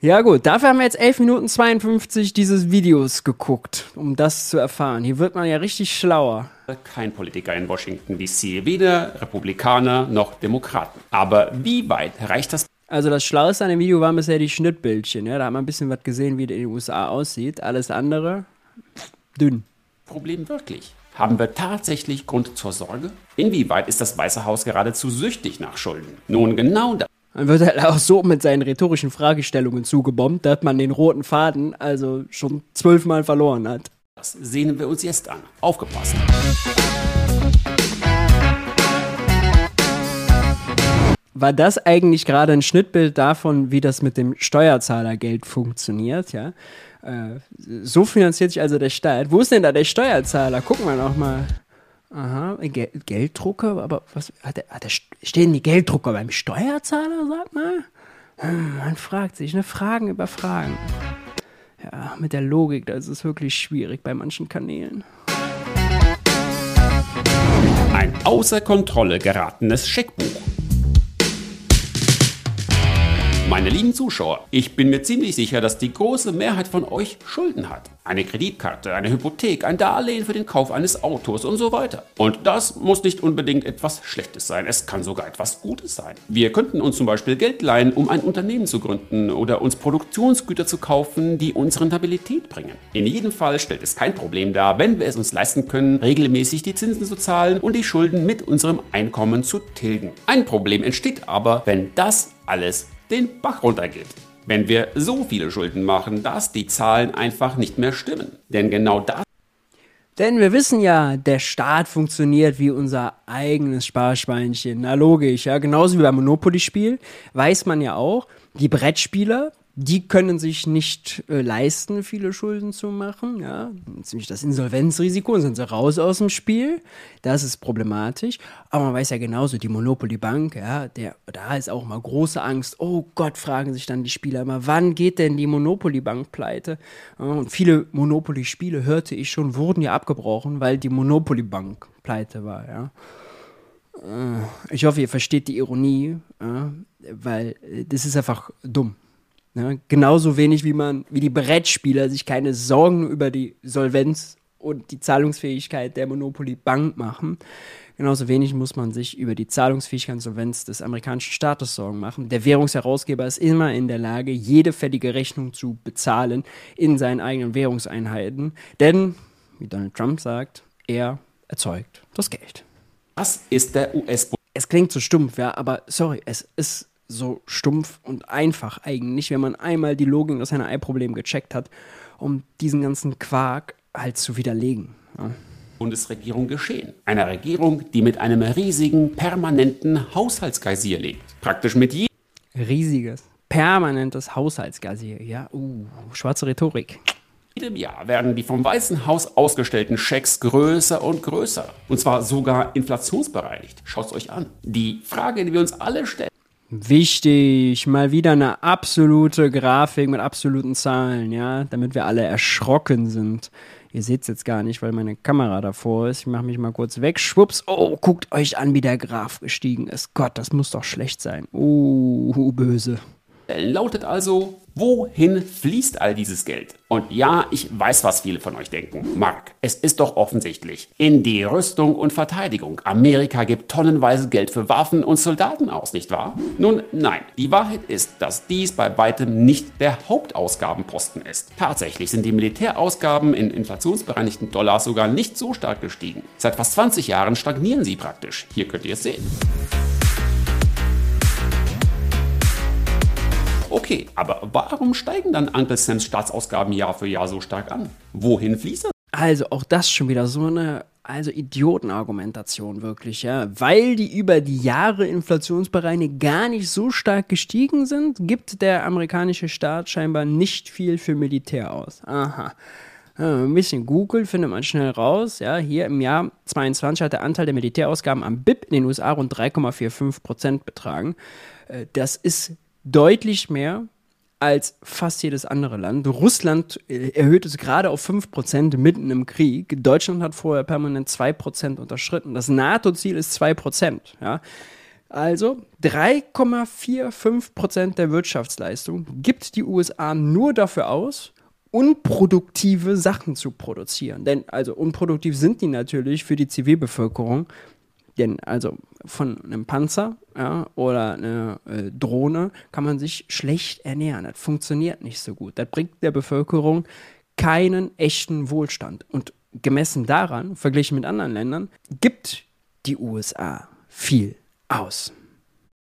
Ja gut, dafür haben wir jetzt 11 Minuten 52 dieses Videos geguckt, um das zu erfahren. Hier wird man ja richtig schlauer. Kein Politiker in Washington DC, weder Republikaner noch Demokraten. Aber wie weit reicht das? Also das Schlauste an dem Video waren bisher die Schnittbildchen. Ja? Da hat man ein bisschen was gesehen, wie es in den USA aussieht. Alles andere, dünn. Problem wirklich? Haben wir tatsächlich Grund zur Sorge? Inwieweit ist das Weiße Haus geradezu süchtig nach Schulden? Nun genau das. Man wird halt auch so mit seinen rhetorischen Fragestellungen zugebombt, dass man den roten Faden also schon zwölfmal verloren hat. Das sehen wir uns jetzt an. Aufgepasst. War das eigentlich gerade ein Schnittbild davon, wie das mit dem Steuerzahlergeld funktioniert? Ja? Äh, so finanziert sich also der Staat. Wo ist denn da der Steuerzahler? Gucken wir noch mal. Aha, Gel Gelddrucker, aber was hat der, hat der, stehen die Gelddrucker beim Steuerzahler, sag mal? Hm, man fragt sich, ne? Fragen über Fragen. Ja, mit der Logik, das ist wirklich schwierig bei manchen Kanälen. Ein außer Kontrolle geratenes Scheckbuch. Meine lieben Zuschauer, ich bin mir ziemlich sicher, dass die große Mehrheit von euch Schulden hat. Eine Kreditkarte, eine Hypothek, ein Darlehen für den Kauf eines Autos und so weiter. Und das muss nicht unbedingt etwas Schlechtes sein, es kann sogar etwas Gutes sein. Wir könnten uns zum Beispiel Geld leihen, um ein Unternehmen zu gründen oder uns Produktionsgüter zu kaufen, die uns Rentabilität bringen. In jedem Fall stellt es kein Problem dar, wenn wir es uns leisten können, regelmäßig die Zinsen zu zahlen und die Schulden mit unserem Einkommen zu tilgen. Ein Problem entsteht aber, wenn das alles den Bach runtergeht. Wenn wir so viele Schulden machen, dass die Zahlen einfach nicht mehr stimmen. Denn genau das denn wir wissen ja, der Staat funktioniert wie unser eigenes Sparschweinchen. Na logisch, ja. Genauso wie beim Monopoly-Spiel weiß man ja auch, die Brettspieler, die können sich nicht äh, leisten, viele Schulden zu machen. Ja, ziemlich das Insolvenzrisiko, sind sie raus aus dem Spiel. Das ist problematisch. Aber man weiß ja genauso, die Monopoly Bank, ja, der, da ist auch mal große Angst. Oh Gott, fragen sich dann die Spieler immer, wann geht denn die Monopoly Bank pleite? Und viele Monopoly-Spiele, hörte ich schon, wurden ja abgebrochen, weil die Monopoly Bank pleite war, ja. Äh, ich hoffe, ihr versteht die Ironie, weil äh, das ist einfach dumm. Ne? Genauso wenig wie man, wie die Brettspieler sich keine Sorgen über die Solvenz und die Zahlungsfähigkeit der Monopoly Bank machen. Genauso wenig muss man sich über die Zahlungsfähigkeit und Solvenz des amerikanischen Staates Sorgen machen. Der Währungsherausgeber ist immer in der Lage, jede fällige Rechnung zu bezahlen in seinen eigenen Währungseinheiten. Denn, wie Donald Trump sagt, er erzeugt das Geld. Was ist der US? Es klingt so stumpf, ja, aber sorry, es ist so stumpf und einfach eigentlich, wenn man einmal die Logik aus einer Ei-Problem gecheckt hat, um diesen ganzen Quark halt zu widerlegen. Ja. Bundesregierung geschehen. Einer Regierung, die mit einem riesigen, permanenten Haushaltsgeisier lebt. Praktisch mit jedem. Riesiges, permanentes Haushaltsgeisier. Ja, uh, schwarze Rhetorik. jedem Jahr werden die vom Weißen Haus ausgestellten Schecks größer und größer. Und zwar sogar inflationsbereinigt. Schaut es euch an. Die Frage, die wir uns alle stellen, Wichtig, mal wieder eine absolute Grafik mit absoluten Zahlen, ja, damit wir alle erschrocken sind. Ihr seht es jetzt gar nicht, weil meine Kamera davor ist. Ich mache mich mal kurz weg. Schwupps. Oh, guckt euch an, wie der Graph gestiegen ist. Gott, das muss doch schlecht sein. Oh, böse. Lautet also, wohin fließt all dieses Geld? Und ja, ich weiß, was viele von euch denken. Mark, es ist doch offensichtlich. In die Rüstung und Verteidigung. Amerika gibt tonnenweise Geld für Waffen und Soldaten aus, nicht wahr? Nun, nein. Die Wahrheit ist, dass dies bei weitem nicht der Hauptausgabenposten ist. Tatsächlich sind die Militärausgaben in inflationsbereinigten Dollars sogar nicht so stark gestiegen. Seit fast 20 Jahren stagnieren sie praktisch. Hier könnt ihr es sehen. Okay, aber warum steigen dann Uncle Sams Staatsausgaben Jahr für Jahr so stark an? Wohin fließt das? Also auch das schon wieder so eine also Idiotenargumentation wirklich, ja. Weil die über die Jahre Inflationsbereine gar nicht so stark gestiegen sind, gibt der amerikanische Staat scheinbar nicht viel für Militär aus. Aha. Ja, ein bisschen Google findet man schnell raus. Ja, hier im Jahr 22 hat der Anteil der Militärausgaben am BIP in den USA rund 3,45 Prozent betragen. Äh, das ist deutlich mehr als fast jedes andere Land. Russland äh, erhöht es gerade auf 5% mitten im Krieg. Deutschland hat vorher permanent 2% unterschritten. Das NATO-Ziel ist 2%. Ja? Also 3,45% der Wirtschaftsleistung gibt die USA nur dafür aus, unproduktive Sachen zu produzieren. Denn also unproduktiv sind die natürlich für die Zivilbevölkerung. Denn also von einem Panzer ja, oder einer äh, Drohne kann man sich schlecht ernähren. Das funktioniert nicht so gut. Das bringt der Bevölkerung keinen echten Wohlstand. Und gemessen daran, verglichen mit anderen Ländern, gibt die USA viel aus.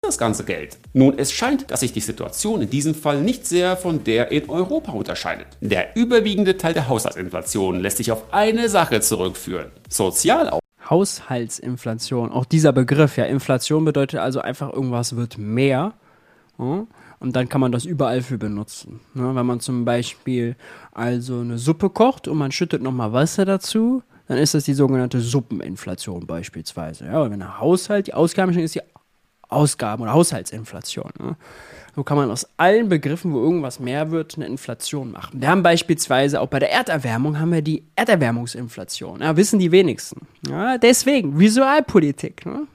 Das ganze Geld. Nun, es scheint, dass sich die Situation in diesem Fall nicht sehr von der in Europa unterscheidet. Der überwiegende Teil der Haushaltsinflation lässt sich auf eine Sache zurückführen. Sozialaufwand. Haushaltsinflation, auch dieser Begriff, ja, Inflation bedeutet also einfach, irgendwas wird mehr. Ja, und dann kann man das überall für benutzen. Ne? Wenn man zum Beispiel also eine Suppe kocht und man schüttet nochmal Wasser dazu, dann ist das die sogenannte Suppeninflation beispielsweise. Ja, wenn ein Haushalt die Ausgaben ist die Ausgaben- oder Haushaltsinflation. Ne? So kann man aus allen Begriffen, wo irgendwas mehr wird, eine Inflation machen. Wir haben beispielsweise auch bei der Erderwärmung haben wir die Erderwärmungsinflation. Ja, wissen die wenigsten. Ja, deswegen, Visualpolitik. Ne?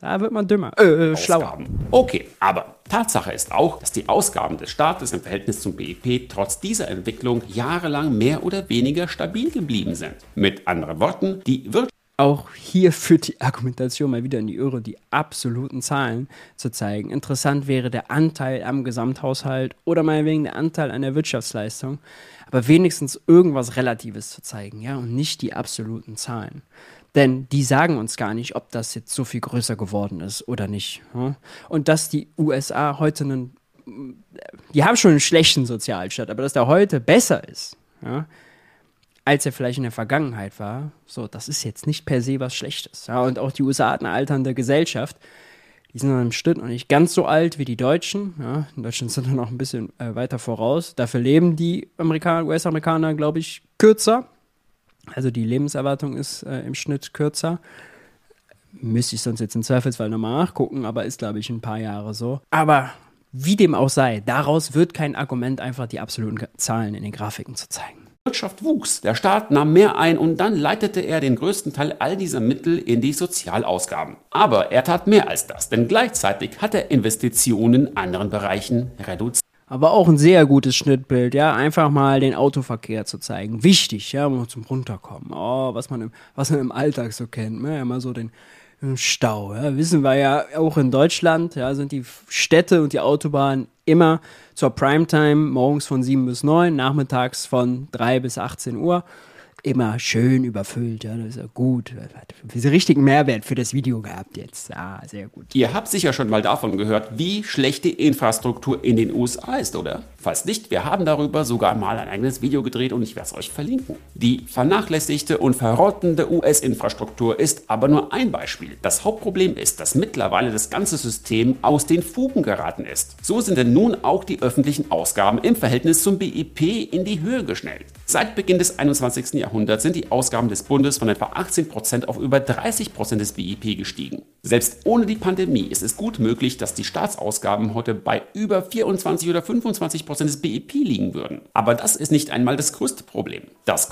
Da wird man dümmer, äh, äh schlauer. Okay, aber Tatsache ist auch, dass die Ausgaben des Staates im Verhältnis zum BIP trotz dieser Entwicklung jahrelang mehr oder weniger stabil geblieben sind. Mit anderen Worten, die Wirtschaft auch hier führt die Argumentation mal wieder in die Irre, die absoluten Zahlen zu zeigen. Interessant wäre der Anteil am Gesamthaushalt oder meinetwegen der Anteil an der Wirtschaftsleistung, aber wenigstens irgendwas Relatives zu zeigen, ja, und nicht die absoluten Zahlen. Denn die sagen uns gar nicht, ob das jetzt so viel größer geworden ist oder nicht. Und dass die USA heute einen, die haben schon einen schlechten Sozialstaat, aber dass der heute besser ist, ja, als er vielleicht in der Vergangenheit war. So, das ist jetzt nicht per se was Schlechtes. Ja, und auch die USA hat eine alternde Gesellschaft. Die sind dann im Schnitt noch nicht ganz so alt wie die Deutschen. Ja, in Deutschland sind wir <laughs> noch ein bisschen äh, weiter voraus. Dafür leben die US-Amerikaner, glaube ich, kürzer. Also die Lebenserwartung ist äh, im Schnitt kürzer. Müsste ich sonst jetzt im Zweifelsfall nochmal nachgucken, aber ist, glaube ich, ein paar Jahre so. Aber wie dem auch sei, daraus wird kein Argument, einfach die absoluten Zahlen in den Grafiken zu zeigen. Wirtschaft wuchs, der Staat nahm mehr ein und dann leitete er den größten Teil all dieser Mittel in die Sozialausgaben. Aber er tat mehr als das, denn gleichzeitig hat er Investitionen in anderen Bereichen reduziert. Aber auch ein sehr gutes Schnittbild, ja, einfach mal den Autoverkehr zu zeigen. Wichtig, ja, zum Runterkommen. Oh, was man im, was man im Alltag so kennt, ne? immer so den, Stau. Ja. Wissen wir ja auch in Deutschland, ja, sind die Städte und die Autobahnen immer zur Primetime morgens von 7 bis 9, nachmittags von 3 bis 18 Uhr immer schön überfüllt. Ja, das ist ja gut. Diesen richtigen Mehrwert für das Video gehabt jetzt. Ja, sehr gut. Ihr habt sicher schon mal davon gehört, wie schlecht die Infrastruktur in den USA ist, oder? Falls nicht, wir haben darüber sogar mal ein eigenes Video gedreht und ich werde es euch verlinken. Die vernachlässigte und verrottende US-Infrastruktur ist aber nur ein Beispiel. Das Hauptproblem ist, dass mittlerweile das ganze System aus den Fugen geraten ist. So sind denn nun auch die öffentlichen Ausgaben im Verhältnis zum BIP in die Höhe geschnellt. Seit Beginn des 21. Jahrhunderts sind die Ausgaben des Bundes von etwa 18% auf über 30% des BIP gestiegen. Selbst ohne die Pandemie ist es gut möglich, dass die Staatsausgaben heute bei über 24 oder 25% des BIP liegen würden. Aber das ist nicht einmal das größte Problem. Das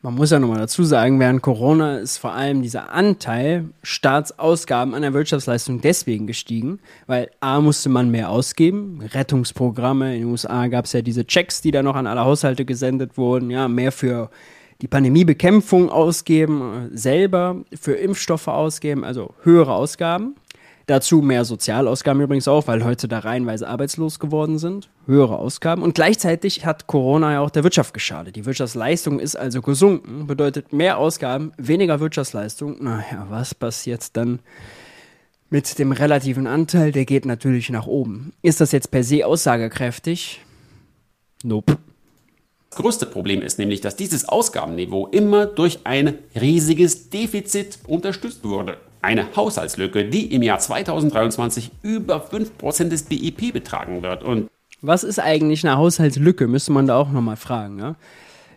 Man muss ja nochmal dazu sagen, während Corona ist vor allem dieser Anteil Staatsausgaben an der Wirtschaftsleistung deswegen gestiegen, weil A musste man mehr ausgeben, Rettungsprogramme, in den USA gab es ja diese Checks, die dann noch an alle Haushalte gesendet wurden, ja, mehr für die Pandemiebekämpfung ausgeben, selber für Impfstoffe ausgeben, also höhere Ausgaben. Dazu mehr Sozialausgaben übrigens auch, weil Leute da reihenweise arbeitslos geworden sind. Höhere Ausgaben. Und gleichzeitig hat Corona ja auch der Wirtschaft geschadet. Die Wirtschaftsleistung ist also gesunken. Bedeutet mehr Ausgaben, weniger Wirtschaftsleistung. Naja, was passiert dann mit dem relativen Anteil? Der geht natürlich nach oben. Ist das jetzt per se aussagekräftig? Nope. Größte Problem ist nämlich, dass dieses Ausgabenniveau immer durch ein riesiges Defizit unterstützt wurde. Eine Haushaltslücke, die im Jahr 2023 über 5% des BIP betragen wird. Und was ist eigentlich eine Haushaltslücke? Müsste man da auch nochmal fragen. Ne?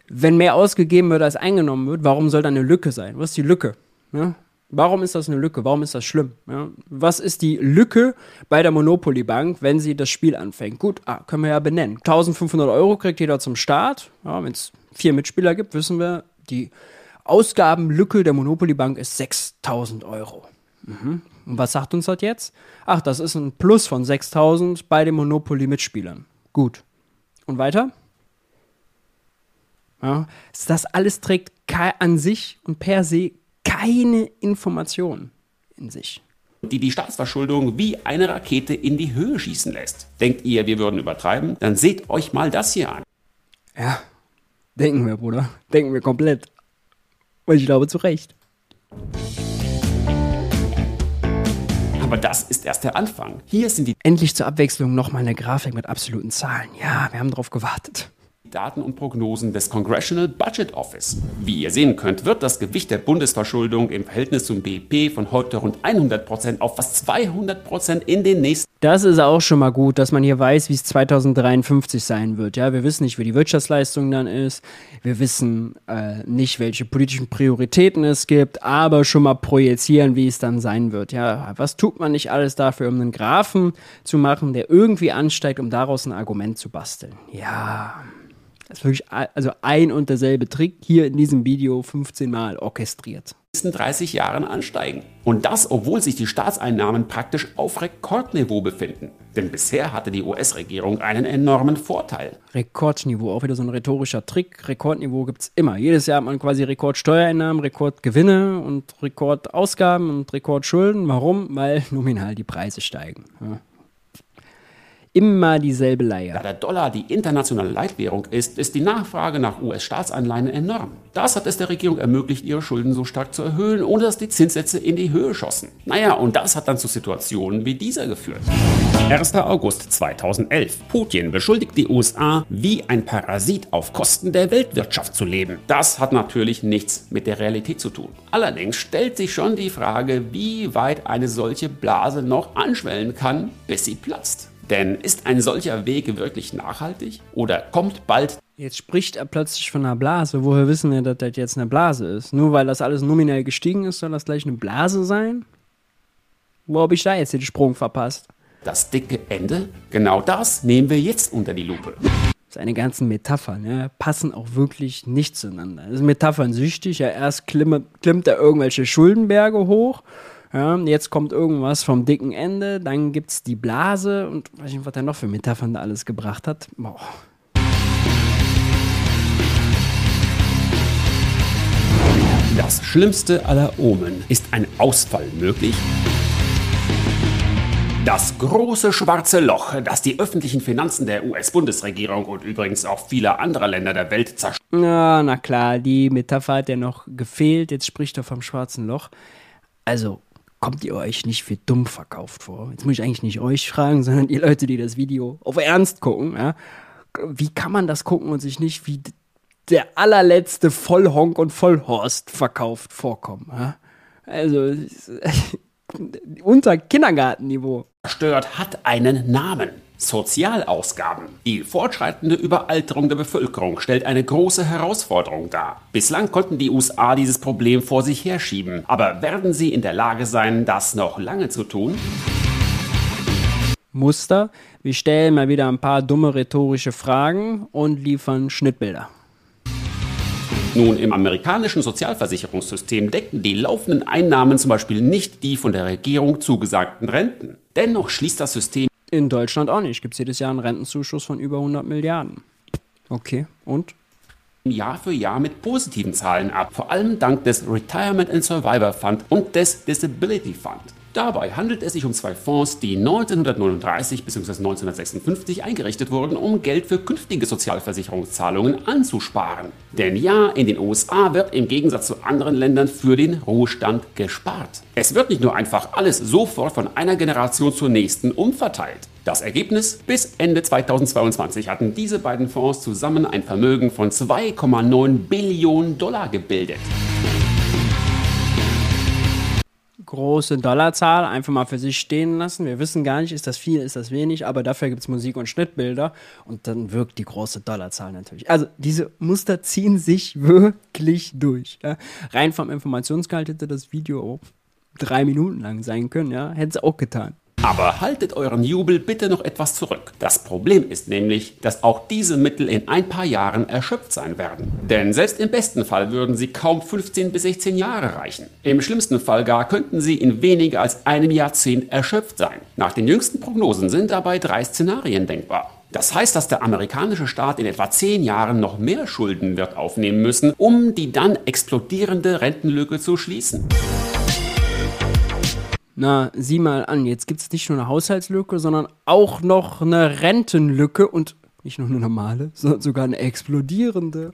Wenn mehr ausgegeben wird, als eingenommen wird, warum soll da eine Lücke sein? Was ist die Lücke? Ne? Warum ist das eine Lücke? Warum ist das schlimm? Ja? Was ist die Lücke bei der Monopoly Bank, wenn sie das Spiel anfängt? Gut, ah, können wir ja benennen. 1500 Euro kriegt jeder zum Start. Ja, wenn es vier Mitspieler gibt, wissen wir, die Ausgabenlücke der Monopoly Bank ist 6000 Euro. Mhm. Und was sagt uns das jetzt? Ach, das ist ein Plus von 6000 bei den Monopoly-Mitspielern. Gut. Und weiter? Ja, das alles trägt an sich und per se keine Information in sich. Die die Staatsverschuldung wie eine Rakete in die Höhe schießen lässt. Denkt ihr, wir würden übertreiben? Dann seht euch mal das hier an. Ja, denken wir, Bruder. Denken wir komplett. Und ich glaube zu Recht. Aber das ist erst der Anfang. Hier sind die Endlich zur Abwechslung nochmal eine Grafik mit absoluten Zahlen. Ja, wir haben drauf gewartet. Daten und Prognosen des Congressional Budget Office. Wie ihr sehen könnt, wird das Gewicht der Bundesverschuldung im Verhältnis zum BIP von heute rund 100 Prozent auf fast 200 Prozent in den nächsten. Das ist auch schon mal gut, dass man hier weiß, wie es 2053 sein wird. Ja, wir wissen nicht, wie die Wirtschaftsleistung dann ist. Wir wissen äh, nicht, welche politischen Prioritäten es gibt, aber schon mal projizieren, wie es dann sein wird. Ja, was tut man nicht alles dafür, um einen Graphen zu machen, der irgendwie ansteigt, um daraus ein Argument zu basteln? Ja. Das ist wirklich also ein und derselbe Trick hier in diesem Video 15 Mal orchestriert. nächsten 30 Jahren ansteigen. Und das, obwohl sich die Staatseinnahmen praktisch auf Rekordniveau befinden. Denn bisher hatte die US-Regierung einen enormen Vorteil. Rekordniveau, auch wieder so ein rhetorischer Trick. Rekordniveau gibt es immer. Jedes Jahr hat man quasi Rekordsteuereinnahmen, Rekordgewinne und Rekordausgaben und Rekordschulden. Warum? Weil nominal die Preise steigen. Ja. Immer dieselbe Leier. Da der Dollar die internationale Leitwährung ist, ist die Nachfrage nach US-Staatsanleihen enorm. Das hat es der Regierung ermöglicht, ihre Schulden so stark zu erhöhen, ohne dass die Zinssätze in die Höhe schossen. Naja, und das hat dann zu Situationen wie dieser geführt. 1. August 2011. Putin beschuldigt die USA, wie ein Parasit auf Kosten der Weltwirtschaft zu leben. Das hat natürlich nichts mit der Realität zu tun. Allerdings stellt sich schon die Frage, wie weit eine solche Blase noch anschwellen kann, bis sie platzt. Denn ist ein solcher Weg wirklich nachhaltig? Oder kommt bald Jetzt spricht er plötzlich von einer Blase. Woher wissen wir, dass das jetzt eine Blase ist? Nur weil das alles nominell gestiegen ist, soll das gleich eine Blase sein? Wo habe ich da jetzt den Sprung verpasst? das dicke Ende? Genau das nehmen wir jetzt unter die Lupe. Seine ganzen Metaphern ja, passen auch wirklich nicht zueinander. Das ist Metaphern süchtig. Ja, erst klimmt, klimmt er irgendwelche Schuldenberge hoch ja, jetzt kommt irgendwas vom dicken Ende, dann gibt es die Blase und weiß nicht, was er noch für Metaphern da alles gebracht hat. Boah. Das schlimmste aller Omen ist ein Ausfall möglich. Das große schwarze Loch, das die öffentlichen Finanzen der US-Bundesregierung und übrigens auch vieler anderer Länder der Welt zerstört. Ja, na klar, die Metapher hat ja noch gefehlt. Jetzt spricht er vom schwarzen Loch. Also, kommt ihr euch nicht für dumm verkauft vor? Jetzt muss ich eigentlich nicht euch fragen, <laughs> sondern die Leute, die das Video auf Ernst gucken. Ja? Wie kann man das gucken und sich nicht wie der allerletzte Vollhonk und Vollhorst verkauft vorkommen? Ja? Also <laughs> unter Kindergartenniveau. Stört hat einen Namen. Sozialausgaben. Die fortschreitende Überalterung der Bevölkerung stellt eine große Herausforderung dar. Bislang konnten die USA dieses Problem vor sich herschieben, aber werden sie in der Lage sein, das noch lange zu tun? Muster. Wir stellen mal wieder ein paar dumme rhetorische Fragen und liefern Schnittbilder. Nun, im amerikanischen Sozialversicherungssystem decken die laufenden Einnahmen zum Beispiel nicht die von der Regierung zugesagten Renten. Dennoch schließt das System in Deutschland auch nicht. Gibt es jedes Jahr einen Rentenzuschuss von über 100 Milliarden. Okay, und? Jahr für Jahr mit positiven Zahlen ab, vor allem dank des Retirement and Survivor Fund und des Disability Fund. Dabei handelt es sich um zwei Fonds, die 1939 bzw. 1956 eingerichtet wurden, um Geld für künftige Sozialversicherungszahlungen anzusparen. Denn ja, in den USA wird im Gegensatz zu anderen Ländern für den Ruhestand gespart. Es wird nicht nur einfach alles sofort von einer Generation zur nächsten umverteilt. Das Ergebnis? Bis Ende 2022 hatten diese beiden Fonds zusammen ein Vermögen von 2,9 Billionen Dollar gebildet große Dollarzahl einfach mal für sich stehen lassen. Wir wissen gar nicht, ist das viel, ist das wenig, aber dafür gibt es Musik und Schnittbilder und dann wirkt die große Dollarzahl natürlich. Also diese Muster ziehen sich wirklich durch. Ja. Rein vom Informationsgehalt hätte das Video auch drei Minuten lang sein können, ja, hätte es auch getan. Aber haltet euren Jubel bitte noch etwas zurück. Das Problem ist nämlich, dass auch diese Mittel in ein paar Jahren erschöpft sein werden. Denn selbst im besten Fall würden sie kaum 15 bis 16 Jahre reichen. Im schlimmsten Fall gar könnten sie in weniger als einem Jahrzehnt erschöpft sein. Nach den jüngsten Prognosen sind dabei drei Szenarien denkbar. Das heißt, dass der amerikanische Staat in etwa zehn Jahren noch mehr Schulden wird aufnehmen müssen, um die dann explodierende Rentenlücke zu schließen. Na, sieh mal an, jetzt gibt es nicht nur eine Haushaltslücke, sondern auch noch eine Rentenlücke und nicht nur eine normale, sondern sogar eine explodierende.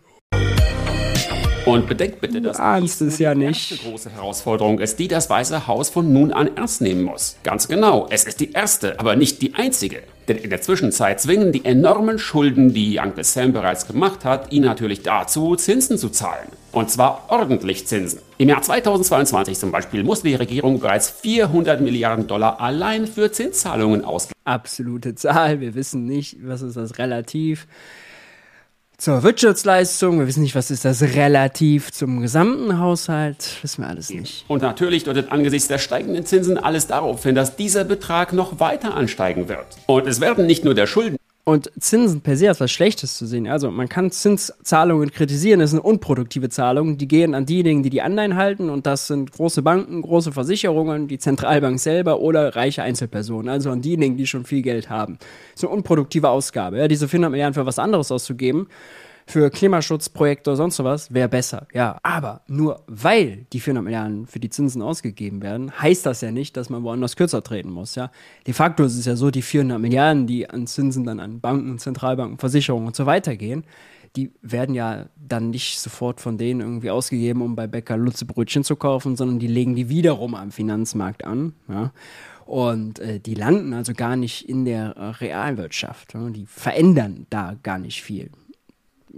Und bedenkt bitte, dass dies es ja nicht. erste große Herausforderung ist, die das Weiße Haus von nun an ernst nehmen muss. Ganz genau, es ist die erste, aber nicht die einzige. Denn in der Zwischenzeit zwingen die enormen Schulden, die Uncle Sam bereits gemacht hat, ihn natürlich dazu, Zinsen zu zahlen. Und zwar ordentlich Zinsen. Im Jahr 2022 zum Beispiel musste die Regierung bereits 400 Milliarden Dollar allein für Zinszahlungen ausgeben. Absolute Zahl. Wir wissen nicht, was ist das relativ zur Wirtschaftsleistung. Wir wissen nicht, was ist das relativ zum gesamten Haushalt. Wissen wir alles nicht. Und natürlich deutet angesichts der steigenden Zinsen alles darauf hin, dass dieser Betrag noch weiter ansteigen wird. Und es werden nicht nur der Schulden und Zinsen per se als was Schlechtes zu sehen. Also man kann Zinszahlungen kritisieren, das sind unproduktive Zahlungen, die gehen an diejenigen, die die Anleihen halten und das sind große Banken, große Versicherungen, die Zentralbank selber oder reiche Einzelpersonen, also an diejenigen, die schon viel Geld haben. Das ist eine unproduktive Ausgabe. Ja, diese 400 Milliarden für was anderes auszugeben, für Klimaschutzprojekte oder sonst was, wäre besser. Ja, aber nur weil die 400 Milliarden für die Zinsen ausgegeben werden, heißt das ja nicht, dass man woanders kürzer treten muss. Ja, de facto ist es ja so, die 400 Milliarden, die an Zinsen dann an Banken, Zentralbanken, Versicherungen und so weiter gehen, die werden ja dann nicht sofort von denen irgendwie ausgegeben, um bei Bäcker Lutze Brötchen zu kaufen, sondern die legen die wiederum am Finanzmarkt an. Ja. Und äh, die landen also gar nicht in der äh, Realwirtschaft. Ja. Die verändern da gar nicht viel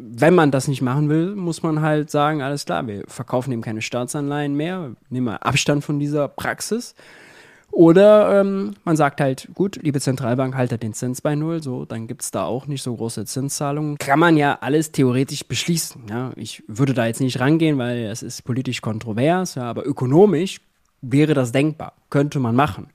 wenn man das nicht machen will, muss man halt sagen, alles klar, wir verkaufen eben keine Staatsanleihen mehr, nehmen wir Abstand von dieser Praxis. Oder ähm, man sagt halt, gut, liebe Zentralbank, haltet den Zins bei Null, so, dann gibt es da auch nicht so große Zinszahlungen. Kann man ja alles theoretisch beschließen. Ja? Ich würde da jetzt nicht rangehen, weil es ist politisch kontrovers, ja, aber ökonomisch wäre das denkbar, könnte man machen.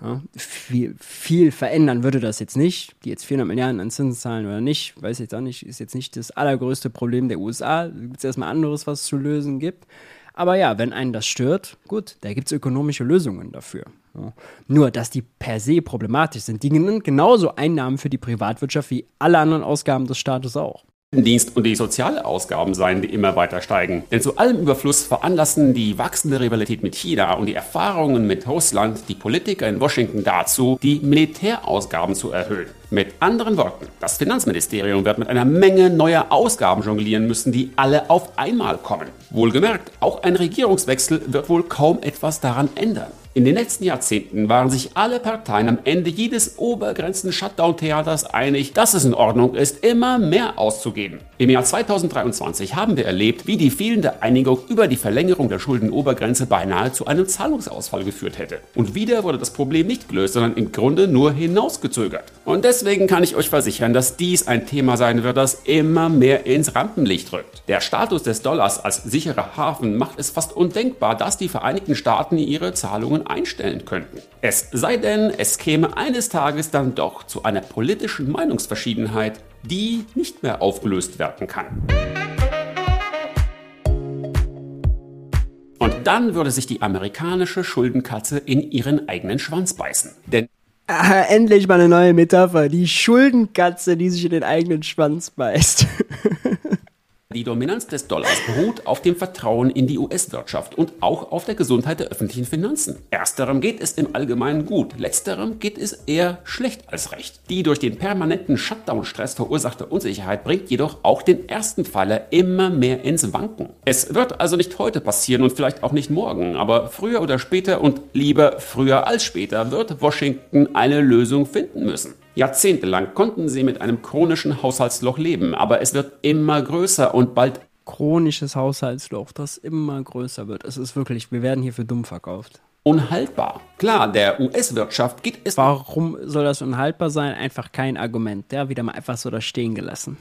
Ja, viel, viel, verändern würde das jetzt nicht. Die jetzt 400 Milliarden an Zinsen zahlen oder nicht, weiß ich jetzt auch nicht, ist jetzt nicht das allergrößte Problem der USA. Da gibt es erstmal anderes, was es zu lösen gibt. Aber ja, wenn einen das stört, gut, da gibt es ökonomische Lösungen dafür. Ja. Nur, dass die per se problematisch sind. Die sind genauso Einnahmen für die Privatwirtschaft wie alle anderen Ausgaben des Staates auch. Dienst und die Sozialausgaben seien, die immer weiter steigen. Denn zu allem Überfluss veranlassen die wachsende Rivalität mit China und die Erfahrungen mit Russland die Politiker in Washington dazu, die Militärausgaben zu erhöhen. Mit anderen Worten, das Finanzministerium wird mit einer Menge neuer Ausgaben jonglieren müssen, die alle auf einmal kommen. Wohlgemerkt, auch ein Regierungswechsel wird wohl kaum etwas daran ändern. In den letzten Jahrzehnten waren sich alle Parteien am Ende jedes Obergrenzen-Shutdown-Theaters einig, dass es in Ordnung ist, immer mehr auszugeben. Im Jahr 2023 haben wir erlebt, wie die fehlende Einigung über die Verlängerung der Schuldenobergrenze beinahe zu einem Zahlungsausfall geführt hätte. Und wieder wurde das Problem nicht gelöst, sondern im Grunde nur hinausgezögert. Und kann ich euch versichern, dass dies ein Thema sein wird, das immer mehr ins Rampenlicht rückt. Der Status des Dollars als sicherer Hafen macht es fast undenkbar, dass die Vereinigten Staaten ihre Zahlungen einstellen könnten. Es sei denn, es käme eines Tages dann doch zu einer politischen Meinungsverschiedenheit, die nicht mehr aufgelöst werden kann. dann würde sich die amerikanische Schuldenkatze in ihren eigenen Schwanz beißen. Denn Ah, endlich mal eine neue Metapher. Die Schuldenkatze, die sich in den eigenen Schwanz beißt. <laughs> Die Dominanz des Dollars beruht auf dem Vertrauen in die US-Wirtschaft und auch auf der Gesundheit der öffentlichen Finanzen. Ersterem geht es im Allgemeinen gut, letzterem geht es eher schlecht als recht. Die durch den permanenten Shutdown-Stress verursachte Unsicherheit bringt jedoch auch den ersten Pfeiler immer mehr ins Wanken. Es wird also nicht heute passieren und vielleicht auch nicht morgen, aber früher oder später und lieber früher als später wird Washington eine Lösung finden müssen. Jahrzehntelang konnten sie mit einem chronischen Haushaltsloch leben, aber es wird immer größer und bald Chronisches Haushaltsloch, das immer größer wird. Es ist wirklich, wir werden hier für dumm verkauft. unhaltbar. Klar, der US-Wirtschaft geht es Warum soll das unhaltbar sein? Einfach kein Argument. Der wieder mal einfach so da stehen gelassen.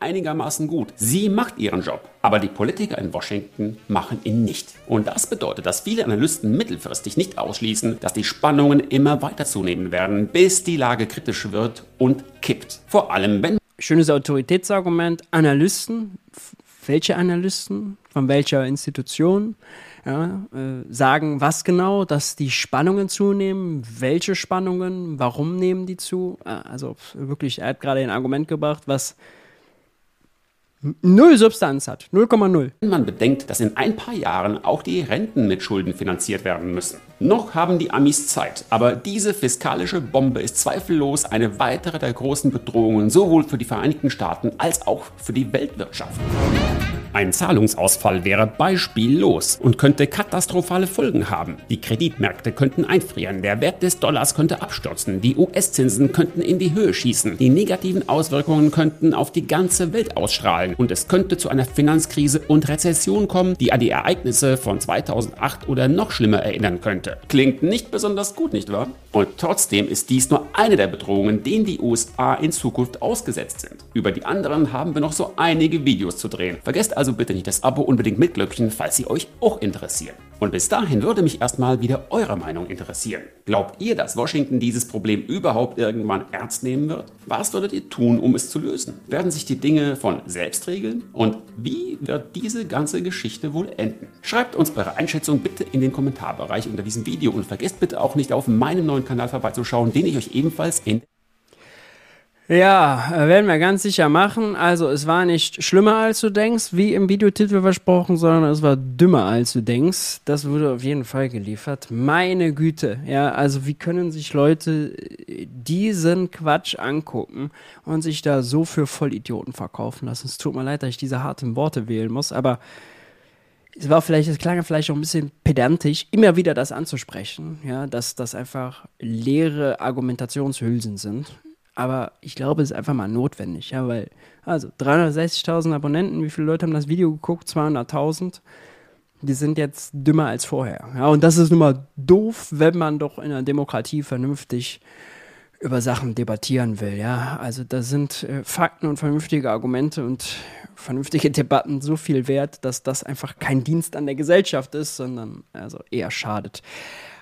Einigermaßen gut. Sie macht ihren Job, aber die Politiker in Washington machen ihn nicht. Und das bedeutet, dass viele Analysten mittelfristig nicht ausschließen, dass die Spannungen immer weiter zunehmen werden, bis die Lage kritisch wird und kippt. Vor allem, wenn Schönes Autoritätsargument. Analysten, welche Analysten, von welcher Institution, ja, äh, sagen was genau, dass die Spannungen zunehmen, welche Spannungen, warum nehmen die zu? Äh, Also wirklich, er hat gerade ein Argument gebracht, was null Substanz hat, 0,0. man bedenkt, dass in ein paar Jahren auch die Renten mit Schulden finanziert werden müssen. Noch haben die Amis Zeit, aber diese fiskalische Bombe ist zweifellos eine weitere der großen Bedrohungen sowohl für die Vereinigten Staaten als auch für die Weltwirtschaft. Ein Zahlungsausfall wäre beispiellos und könnte katastrophale Folgen haben. Die Kreditmärkte könnten einfrieren, der Wert des Dollars könnte abstürzen, die US-Zinsen könnten in die Höhe schießen, die negativen Auswirkungen könnten auf die ganze Welt ausstrahlen und es könnte zu einer Finanzkrise und Rezession kommen, die an die Ereignisse von 2008 oder noch schlimmer erinnern könnte. Klingt nicht besonders gut, nicht wahr? Und trotzdem ist dies nur eine der Bedrohungen, denen die USA in Zukunft ausgesetzt sind. Über die anderen haben wir noch so einige Videos zu drehen. Vergesst also bitte nicht das Abo unbedingt mit Glöckchen, falls sie euch auch interessieren. Und bis dahin würde mich erstmal wieder eure Meinung interessieren. Glaubt ihr, dass Washington dieses Problem überhaupt irgendwann ernst nehmen wird? Was würdet ihr tun, um es zu lösen? Werden sich die Dinge von selbst regeln? Und wie wird diese ganze Geschichte wohl enden? Schreibt uns eure Einschätzung bitte in den Kommentarbereich unter diesem Video und vergesst bitte auch nicht auf meinem neuen Kanal vorbeizuschauen, den ich euch ebenfalls in Ja, äh, werden wir ganz sicher machen. Also es war nicht schlimmer als du denkst, wie im Videotitel versprochen, sondern es war dümmer als du denkst. Das wurde auf jeden Fall geliefert. Meine Güte, ja, also wie können sich Leute äh, diesen Quatsch angucken und sich da so für Vollidioten verkaufen lassen? Es tut mir leid, dass ich diese harten Worte wählen muss, aber es war vielleicht, es klang vielleicht auch ein bisschen pedantisch, immer wieder das anzusprechen, ja, dass das einfach leere Argumentationshülsen sind. Aber ich glaube, es ist einfach mal notwendig, ja, weil, also 360.000 Abonnenten, wie viele Leute haben das Video geguckt? 200.000. Die sind jetzt dümmer als vorher. Ja, und das ist nun mal doof, wenn man doch in einer Demokratie vernünftig über Sachen debattieren will, ja. Also da sind äh, Fakten und vernünftige Argumente und vernünftige Debatten so viel wert, dass das einfach kein Dienst an der Gesellschaft ist, sondern also eher schadet.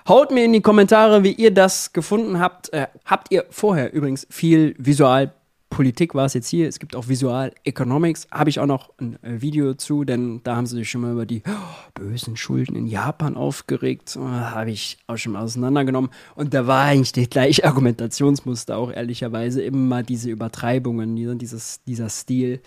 Haut mir in die Kommentare, wie ihr das gefunden habt. Äh, habt ihr vorher übrigens viel Visualpolitik war es jetzt hier. Es gibt auch Visual Economics. Habe ich auch noch ein äh, Video zu, denn da haben sie sich schon mal über die oh, bösen Schulden in Japan aufgeregt. Oh, Habe ich auch schon mal auseinandergenommen. Und da war eigentlich das gleiche Argumentationsmuster auch ehrlicherweise. Immer diese Übertreibungen, dieser- dieses, dieser Stil.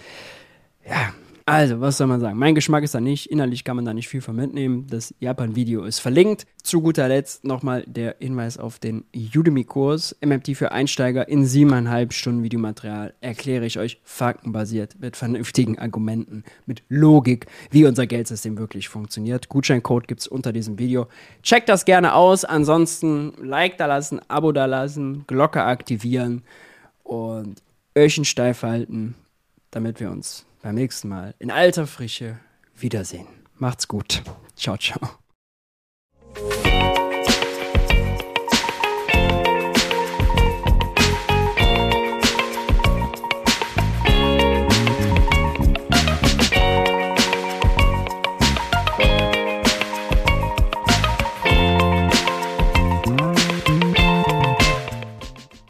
Ja, also, was soll man sagen? Mein Geschmack ist da nicht. Innerlich kann man da nicht viel von mitnehmen. Das Japan-Video ist verlinkt. Zu guter Letzt nochmal der Hinweis auf den Udemy-Kurs. MMT für Einsteiger in siebeneinhalb Stunden Videomaterial erkläre ich euch faktenbasiert mit vernünftigen Argumenten, mit Logik, wie unser Geldsystem wirklich funktioniert. Gutscheincode gibt's unter diesem Video. Checkt das gerne aus. Ansonsten Like da lassen, Abo da lassen, Glocke aktivieren und Öhrchen steif halten, damit wir uns beim nächsten Mal in alter Frische wiedersehen. Macht's gut. Ciao, ciao.